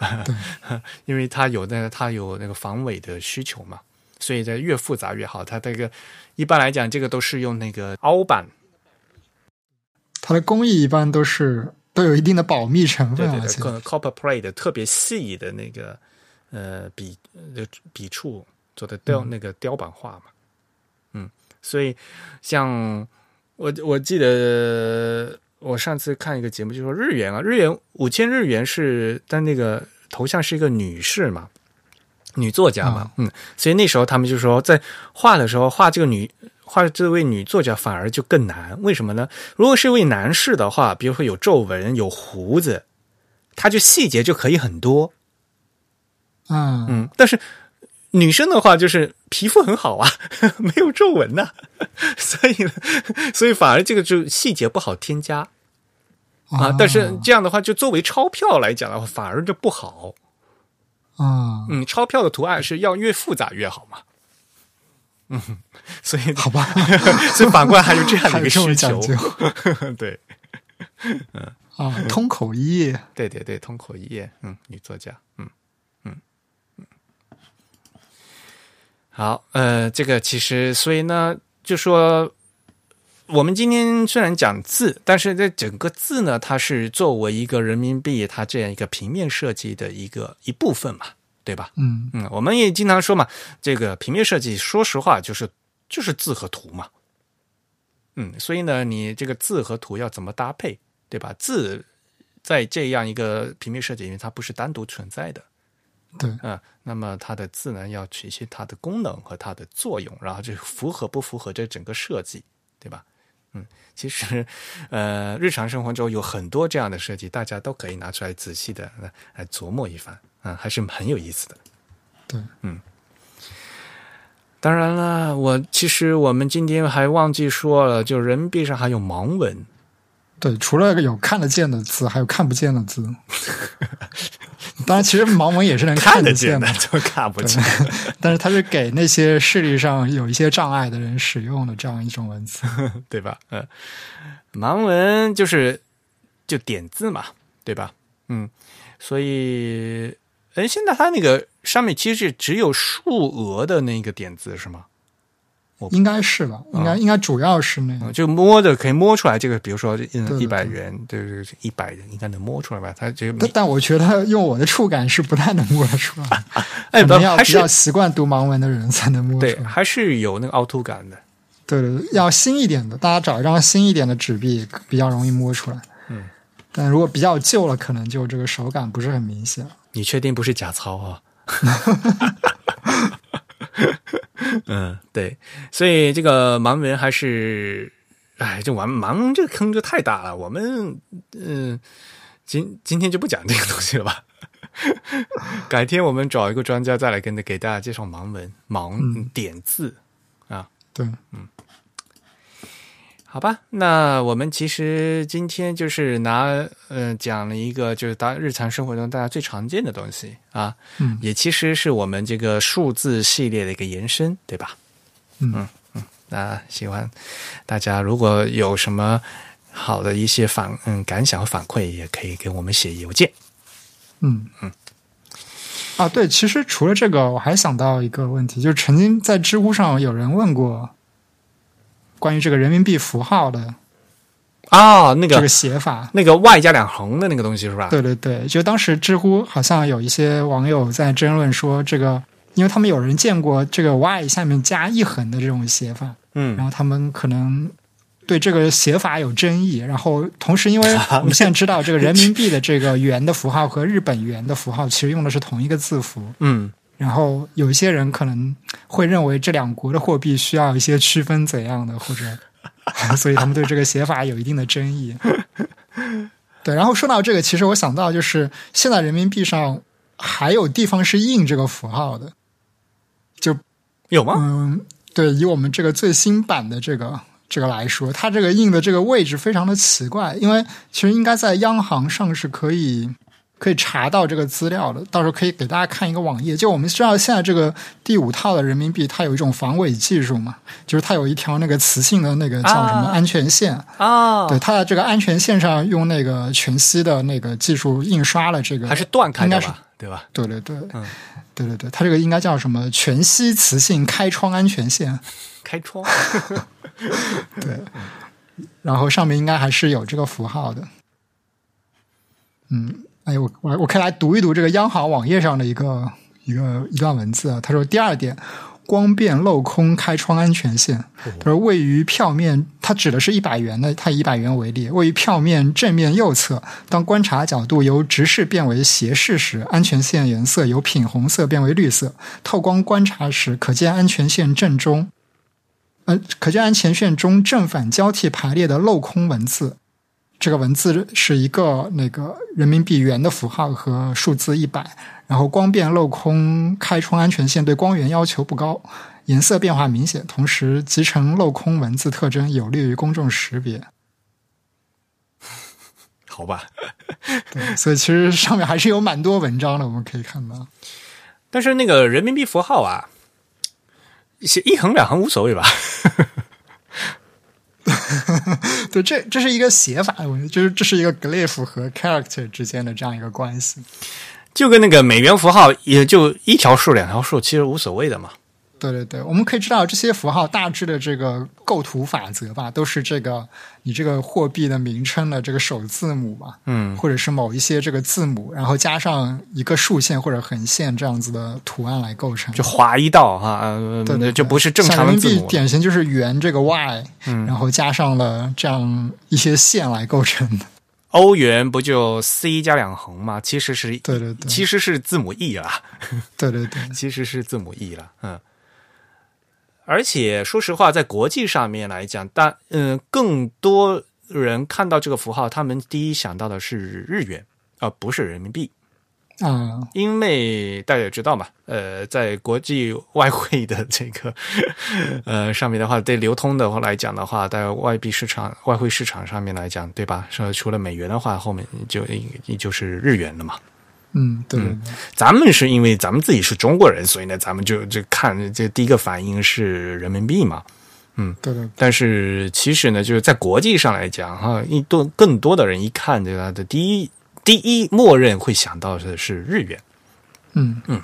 对，因为它有那个它有那个防伪的需求嘛，所以在越复杂越好。它这个一般来讲，这个都是用那个凹版，它的工艺一般都是都有一定的保密成分，对对对，copper plate 特别细的那个呃笔的笔触做的雕那个雕版画嘛，嗯，所以像我我记得。我上次看一个节目，就说日元啊，日元五千日元是，但那个头像是一个女士嘛，女作家嘛，嗯，所以那时候他们就说，在画的时候画这个女画这位女作家反而就更难，为什么呢？如果是一位男士的话，比如说有皱纹、有胡子，他就细节就可以很多，嗯嗯，但是。女生的话就是皮肤很好啊，没有皱纹呐，所以 所以反而这个就细节不好添加啊。但是这样的话，就作为钞票来讲的话，反而就不好啊。嗯，钞票的图案是要越复杂越好嘛。嗯，所以好吧，所以反过来还有这样的一个需求。对，嗯啊，通口一页，对对对，通口一页，嗯，女作家，嗯嗯嗯。好，呃，这个其实，所以呢，就说我们今天虽然讲字，但是在整个字呢，它是作为一个人民币它这样一个平面设计的一个一部分嘛，对吧？嗯嗯，我们也经常说嘛，这个平面设计，说实话就是就是字和图嘛。嗯，所以呢，你这个字和图要怎么搭配，对吧？字在这样一个平面设计里面，它不是单独存在的。对，嗯，那么它的字呢，要取些它的功能和它的作用，然后就符合不符合这整个设计，对吧？嗯，其实，呃，日常生活中有很多这样的设计，大家都可以拿出来仔细的来琢磨一番，啊，还是很有意思的。对，嗯。当然了，我其实我们今天还忘记说了，就人民币上还有盲文。对，除了有看得见的字，还有看不见的字。当然，其实盲文也是能看得见的，就看不见。但是它是给那些视力上有一些障碍的人使用的这样一种文字，对吧？嗯，盲文就是就点字嘛，对吧？嗯，所以，哎，现在它那个上面其实是只有数额的那个点字，是吗？应该是吧，应该应该主要是那个，就摸的可以摸出来。这个比如说，嗯，一百元，对对一百应该能摸出来吧？它这个，但我觉得用我的触感是不太能摸得出来。哎，可能要比较习惯读盲文的人才能摸出来。还是有那个凹凸感的。对对对，要新一点的，大家找一张新一点的纸币，比较容易摸出来。嗯，但如果比较旧了，可能就这个手感不是很明显。你确定不是假钞啊？嗯，对，所以这个盲文还是，哎，这玩盲文这个坑就太大了。我们嗯，今今天就不讲这个东西了吧？改天我们找一个专家再来跟给大家介绍盲文盲点字啊。对，嗯。好吧，那我们其实今天就是拿嗯讲了一个就是大日常生活中大家最常见的东西啊，嗯，也其实是我们这个数字系列的一个延伸，对吧？嗯嗯，那喜欢大家如果有什么好的一些反嗯感想和反馈，也可以给我们写邮件。嗯嗯，啊，对，其实除了这个，我还想到一个问题，就是曾经在知乎上有人问过。关于这个人民币符号的啊，那个这个写法，那个 Y 加两横的那个东西是吧？对对对，就当时知乎好像有一些网友在争论说，这个因为他们有人见过这个 Y 下面加一横的这种写法，嗯，然后他们可能对这个写法有争议。然后同时，因为 我们现在知道这个人民币的这个元的符号和日本元的符号其实用的是同一个字符，嗯。然后有一些人可能会认为这两国的货币需要一些区分怎样的，或者，所以他们对这个写法有一定的争议。对，然后说到这个，其实我想到就是现在人民币上还有地方是印这个符号的，就有吗？嗯，对，以我们这个最新版的这个这个来说，它这个印的这个位置非常的奇怪，因为其实应该在央行上是可以可以查到这个资料的，到时候可以给大家看一个网页。就我们知道现在这个第五套的人民币，它有一种防伪技术嘛，就是它有一条那个磁性的那个叫什么啊。安全线，啊，对，它的这个安全线上用那个全息的那个技术印刷了这个，还是断开应该是的吧？对吧？对对对，嗯。对对对，它这个应该叫什么？全息磁性开窗安全线，开窗，对，然后上面应该还是有这个符号的。嗯，哎，我我我可以来读一读这个央行网页上的一个一个一段文字啊。他说，第二点，光变镂空开窗安全线，他说位于票面，它指的是一百元的，它以一百元为例，位于票面正面右侧，当观察角度由直视变为斜视时，安全线颜色由品红色变为绿色。透光观察时，可见安全线正中。呃，可见安全线中正反交替排列的镂空文字，这个文字是一个那个人民币元的符号和数字一百，然后光变镂空开窗安全线对光源要求不高，颜色变化明显，同时集成镂空文字特征有利于公众识别。好吧。对，所以其实上面还是有蛮多文章的，我们可以看到。但是那个人民币符号啊，写一横两横无所谓吧？对，这这是一个写法我觉得，就是这是一个 glyph 和 character 之间的这样一个关系。就跟那个美元符号，也就一条数、两条数，其实无所谓的嘛。对对对，我们可以知道这些符号大致的这个构图法则吧，都是这个你这个货币的名称的这个首字母嘛，嗯，或者是某一些这个字母，然后加上一个竖线或者横线这样子的图案来构成。就划一道哈，呃对对对就不是正常像人民币的字母。典型就是圆这个 Y，嗯然后加上了这样一些线来构成的。欧元不就 C 加两横吗？其实是对对对其实是字母 E 啦，对对对，其实是字母 E 了，嗯。而且说实话，在国际上面来讲，大嗯、更多人看到这个符号，他们第一想到的是日元，而、不是人民币。啊、因为大家也知道嘛，呃，在国际外汇的这个 呃上面的话，对流通的话来讲的话，在外币市场、外汇市场上面来讲，对吧？说除了美元的话，后面就也就是日元了嘛。嗯，对对对，咱们是因为咱们自己是中国人，所以呢，咱们就就看这第一个反应是人民币嘛。嗯对对但是其实呢，就是在国际上来讲哈，一多更多的人一看这个的第一第一默认会想到的是日元。嗯嗯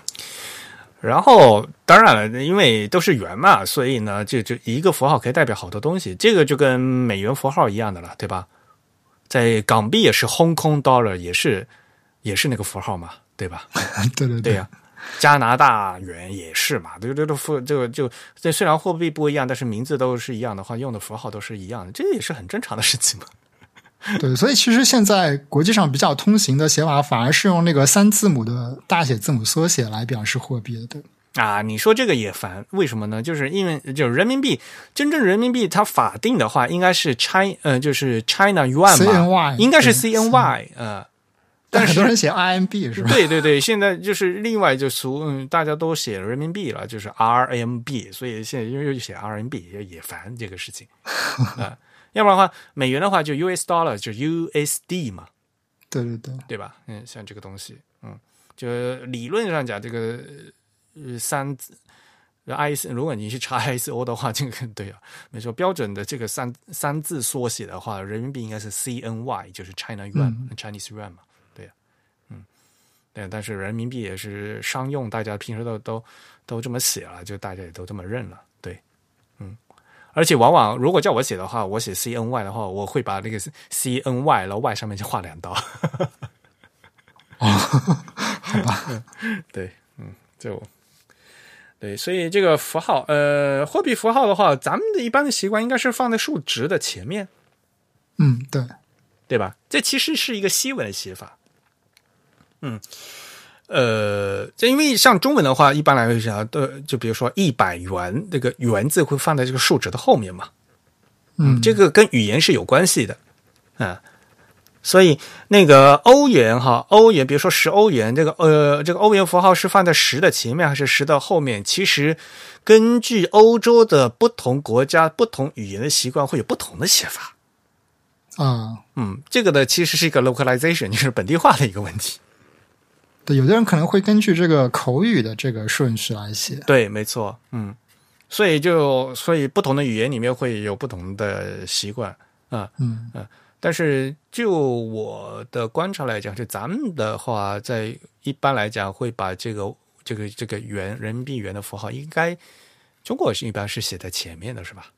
然后，当然了，因为都是元嘛，所以呢，这就一个符号可以代表好多东西。这个就跟美元符号一样的了，对吧？在港币也是 Hong Kong dollar，也是也是那个符号嘛，对吧？对对对呀、加拿大元也是嘛，这个这个符这个就这虽然货币不一样，但是名字都是一样的话，用的符号都是一样的，这也是很正常的事情嘛。对，所以其实现在国际上比较通行的写法，反而是用那个三字母的大写字母缩写来表示货币的，对。啊，你说这个也烦，为什么呢？就是因为就是人民币，真正人民币它法定的话应该是 China，呃，就是 China Yuan 嘛 CNY 应该是 CNY，呃，但但是很多人写 RMB 是吧？对对对，现在就是另外就俗，嗯，大家都写人民币了，就是 RMB，所以现在又又写 RMB 也也烦这个事情 啊、要不然的话，美元的话就 US dollar 就 USD 嘛，对对对，对吧？嗯，像这个东西，嗯，就理论上讲，这个呃三字 IS，如果你去查 ISO 的话，这个对啊，没错，标准的这个三三字缩写的话，人民币应该是 CNY，就是 China Yuan、Chinese Yuan 嘛，对，但是人民币也是商用，大家平时都都都这么写了，就大家也都这么认了，对，嗯。而且往往如果叫我写的话，我写 C N Y 的话，我会把那个 C N Y，然后 Y 上面就画两刀。好吧，对，嗯，就对，所以这个符号，呃，货币符号的话，咱们的一般的习惯应该是放在数值的前面，嗯，对，对吧？这其实是一个西文的写法。嗯，呃，这因为像中文的话，一般来讲，呃，就比如说一百元，这个元字会放在这个数值的后面嘛。嗯，这个跟语言是有关系的，嗯。所以那个欧元哈，欧元，比如说十欧元，这个呃，这个欧元符号是放在十的前面还是十的后面？其实根据欧洲的不同国家、不同语言的习惯，会有不同的写法。啊，嗯，这个呢，其实是一个 localization，就是本地化的一个问题。对，有的人可能会根据这个口语的这个顺序来写。对，没错，嗯，所以就所以不同的语言里面会有不同的习惯啊，嗯嗯。但是就我的观察来讲，就咱们的话，在一般来讲会把这个这个这个元人民币元的符号，应该中国是一般是写在前面的，是吧？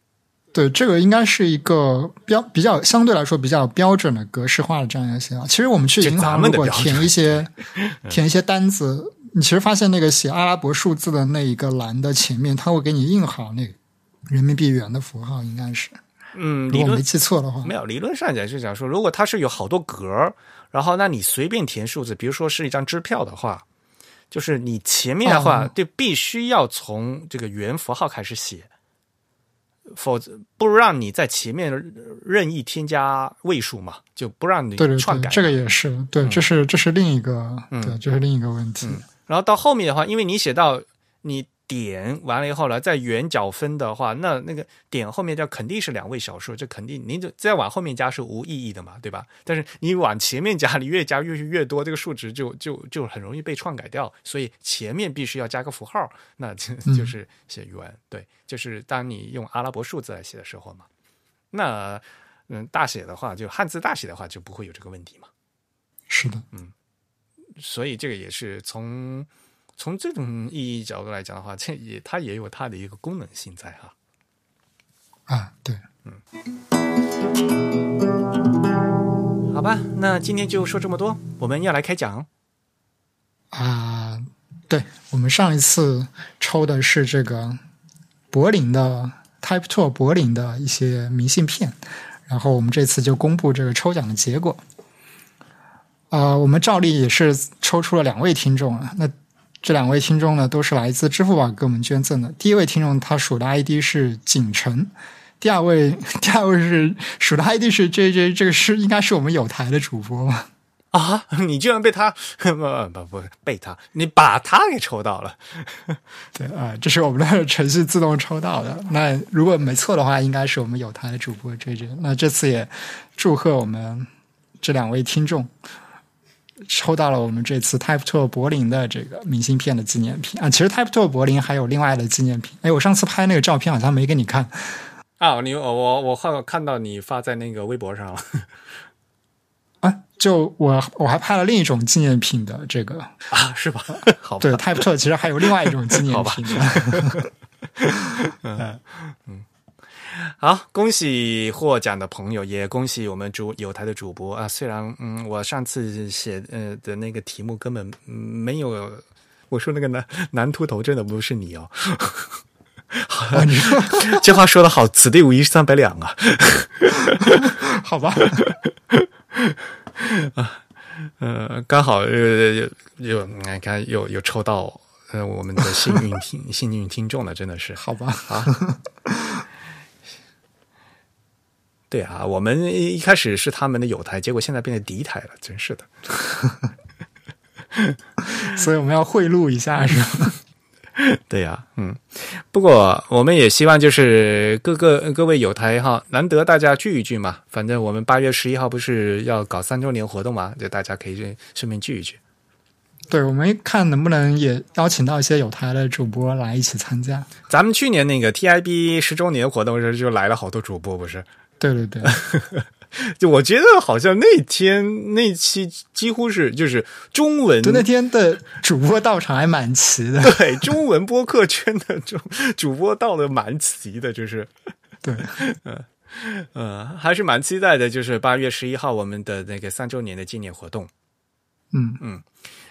对，这个应该是一个标比较相对来说比较标准的格式化的这样一个写法。其实我们去银行如果填一些填一些单子，你其实发现那个写阿拉伯数字的那一个栏的前面，它会给你印好那个人民币元的符号，应该是。嗯，如果没记错的话，没有理论上讲是讲说，如果它是有好多格然后那你随便填数字，比如说是一张支票的话，就是你前面的话就必须要从这个元符号开始写，否则不让你在前面任意添加位数嘛，就不让你对对篡改。这个也是对，这是这是另一个，对，这是另一个问题。然后到后面的话，因为你写到你。点完了以后呢，在圆角分的话，那那个点后面就肯定是两位小数，这肯定您就再往后面加是无意义的嘛，对吧？但是你往前面加，你越加越越多，这个数值就就就很容易被篡改掉，所以前面必须要加个符号，那就就是写元，对，就是当你用阿拉伯数字来写的时候嘛，那嗯大写的话，就汉字大写的话就不会有这个问题嘛。是的，嗯，所以这个也是从。从这种意义角度来讲的话，这也它也有它的一个功能性在哈。啊，对，嗯，好吧，那今天就说这么多，我们要来开讲。啊，对，我们上一次抽的是这个柏林的 Type Two 柏林的一些明信片，然后我们这次就公布这个抽奖的结果。啊，我们照例也是抽出了两位听众啊，那。这两位听众呢，都是来自支付宝给我们捐赠的。第一位听众他属的 ID 是景城，第二位 第二位是属的 ID 是 JJ，这个是应该是我们有台的主播吗？啊，你居然被他 不不不被他，你把他给抽到了。对啊，这是我们的程序自动抽到的。那如果没错的话，应该是我们有台的主播 JJ。那这次也祝贺我们这两位听众。抽到了我们这次 Type Two 柏林的这个明信片的纪念品啊！其实 Type Two 柏林还有另外的纪念品。哎，我上次拍那个照片好像没给你看啊！你我我我看看到你发在那个微博上了啊！就我我还拍了另一种纪念品的这个啊，是吧？好，对 Type Two 其实还有另外一种纪念 品的。嗯 嗯。好，恭喜获奖的朋友，也恭喜我们主有台的主播啊！虽然嗯，我上次写呃的那个题目根本没有，我说那个男男秃头真的不是你哦。好，你说这话说的好，此地无银三百两啊。好吧。啊，呃，刚好呃有你看有有抽到呃我们的幸运听幸运听众了，真的是好吧啊。对啊，我们一开始是他们的友台，结果现在变成敌台了，真是的。所以我们要贿赂一下，是吧？对呀，嗯。不过我们也希望就是各个各位友台哈，难得大家聚一聚嘛。反正我们八月十一号不是要搞三周年活动嘛，就大家可以顺便聚一聚。对，我们看能不能也邀请到一些有台的主播来一起参加。咱们去年那个 TIB 十周年活动时就来了好多主播，不是？对对对，就我觉得好像那天那期几乎是就是中文，那天的主播到场还蛮齐的。对，中文播客圈的主主播到的蛮齐的，就是对，嗯 嗯，还是蛮期待的。就是八月十一号我们的那个三周年的纪念活动。嗯嗯，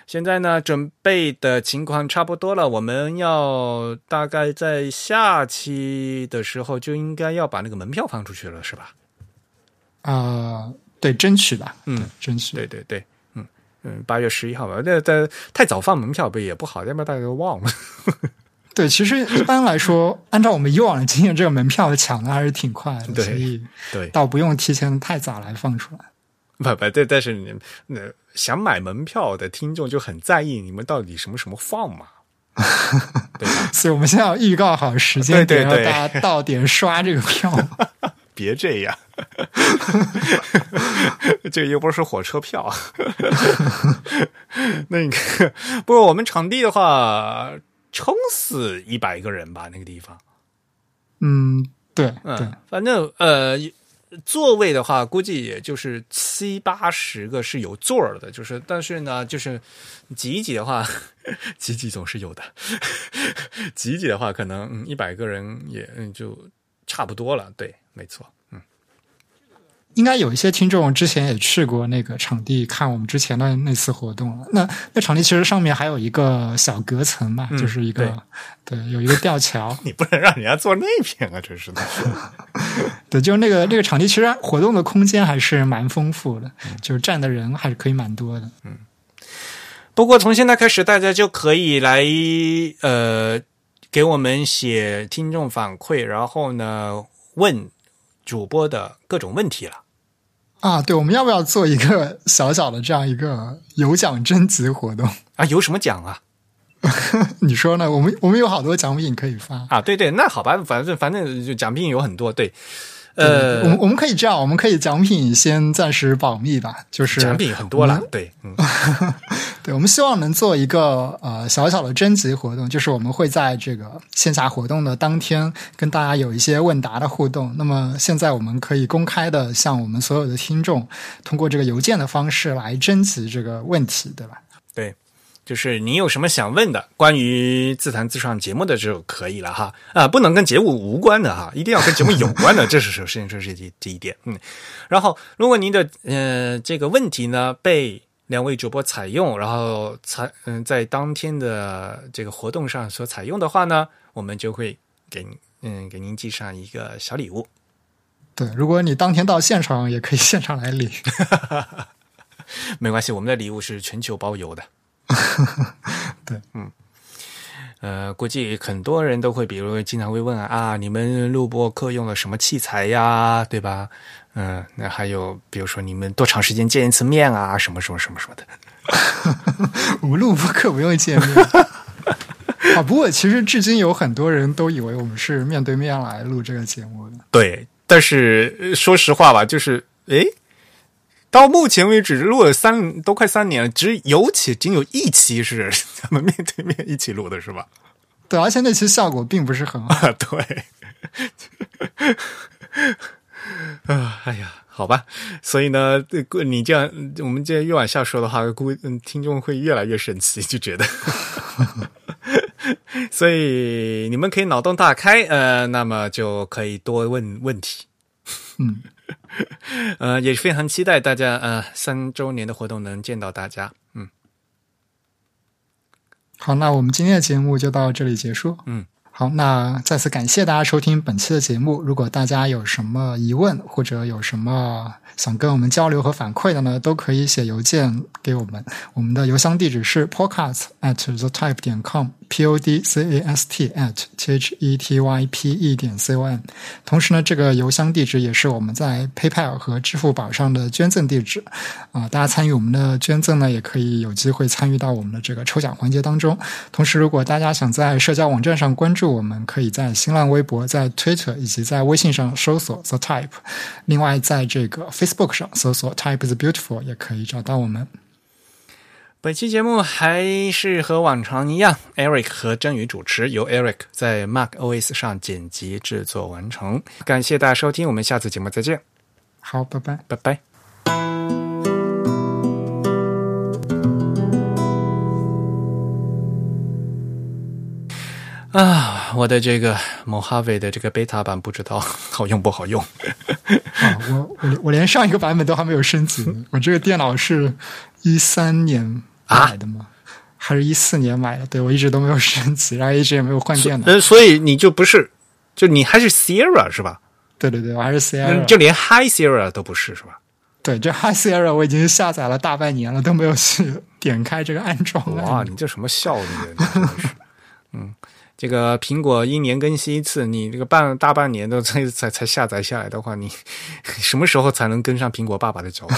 现在呢，准备的情况差不多了，我们要大概在下期的时候就应该要把那个门票放出去了，是吧？啊，对，争取吧，嗯，争取，对对对，嗯嗯，八月十一号吧，那在太早放门票不也不好，要不然大家都忘了。对，其实一般来说，按照我们以往的经验，这个门票抢的还是挺快的，所以对，倒不用提前太早来放出来。不不，对，但是你那想买门票的听众就很在意你们到底什么什么放嘛，对吧？所以我们现在要预告好时间点，对对对让大家到点刷这个票。别这样，这又不是火车票。那个，不过我们场地的话，撑死一百个人吧，那个地方。嗯，对对嗯，，反正呃，座位的话，估计也就是七八十个是有座儿的，就是，但是呢，就是挤一挤的话，挤挤总是有的，挤挤的话，可能一百个人也就差不多了，对，没错，应该有一些听众之前也去过那个场地看我们之前的那次活动了。那那场地其实上面还有一个小隔层嘛，嗯就是一个对有一个吊桥。你不能让人家坐那边啊，真是的。对，就是那个那个场地，其实活动的空间还是蛮丰富的，就是站的人还是可以蛮多的。嗯不过从现在开始，大家就可以来呃给我们写听众反馈，然后呢问主播的各种问题了。啊，对，我们要不要做一个小小的这样一个有奖征集活动？啊，有什么奖啊？你说呢？我们我们有好多奖品可以发。啊，对对，那好吧，反正反正就奖品有很多，对，呃，我们我们可以这样，我们可以奖品先暂时保密吧，就是奖品很多了，对，嗯，对，我们希望能做一个呃小小的征集活动，就是我们会在这个线下活动的当天跟大家有一些问答的互动。那么现在我们可以公开的向我们所有的听众通过这个邮件的方式来征集这个问题，对吧？对，就是你有什么想问的，关于自弹自唱节目的就可以了哈，啊，不能跟节目无关的哈，一定要跟节目有关的，这是首先这是这这一点，嗯，然后如果您的呃这个问题呢被两位主播采用，然后采嗯在当天的这个活动上所采用的话呢，我们就会给嗯给您寄上一个小礼物。对，如果你当天到现场，也可以现场来领。没关系，我们的礼物是全球包邮的。对，嗯，呃，估计很多人都会，比如经常会问啊，啊你们录播课用了什么器材呀，对吧？嗯、那还有比如说你们多长时间见一次面啊，什么什么什么什么的。我们录播课不用见面。啊，不过其实至今有很多人都以为我们是面对面来录这个节目的。对，但是呃说实话吧，就是诶，到目前为止录了三都快三年了，只有且仅有一期是 咱们面对面一起录的，是吧？对，而且那期效果并不是很好。啊，对，啊，哎呀，好吧，所以呢，这个你这样，我们这越往下说的话，估嗯，听众会越来越生气，就觉得，所以你们可以脑洞大开，呃，那么就可以多问问题，嗯，呃，也非常期待大家呃三周年的活动能见到大家，嗯好，那我们今天的节目就到这里结束。嗯，好，那再次感谢大家收听本期的节目。如果大家有什么疑问或者有什么想跟我们交流和反馈的呢，都可以写邮件给我们。我们的邮箱地址是 podcast at the type 点 com，p p o d c a s t at t h e t y p e 点 c o m。同时呢，这个邮箱地址也是我们在 PayPal 和支付宝上的捐赠地址啊、大家参与我们的捐赠呢，也可以有机会参与到我们的这个抽奖环节当中。同时，如果大家想在社交网站上关注我们，可以在新浪微博、在 Twitter 以及在微信上搜索 The Type。另外，在这个 Facebook 上搜索 Type is Beautiful 也可以找到我们。本期节目还是和往常一样，Eric 和真宇主持，由 Eric 在 Mac OS 上剪辑制作完成。感谢大家收听，我们下次节目再见，好，拜拜。拜拜。啊，我的这个 Mojave 的这个 beta 版不知道好用不好用。啊，我我我连上一个版本都还没有升级。我这个电脑是一三年买的吗？还是一四年买的？对我一直都没有升级，然后一直也没有换电脑。呃，所以你就不是，就你还是 Sierra 是吧？对对对，我还是 Sierra，嗯就连 High Sierra 都不是是吧？对这 High Sierra 我已经下载了大半年了，都没有去点开这个安装。哇，你这什么效率嗯。这个苹果一年更新一次，你这个半大半年都才才才下载下来的话，你 什么时候才能跟上苹果爸爸的脚步？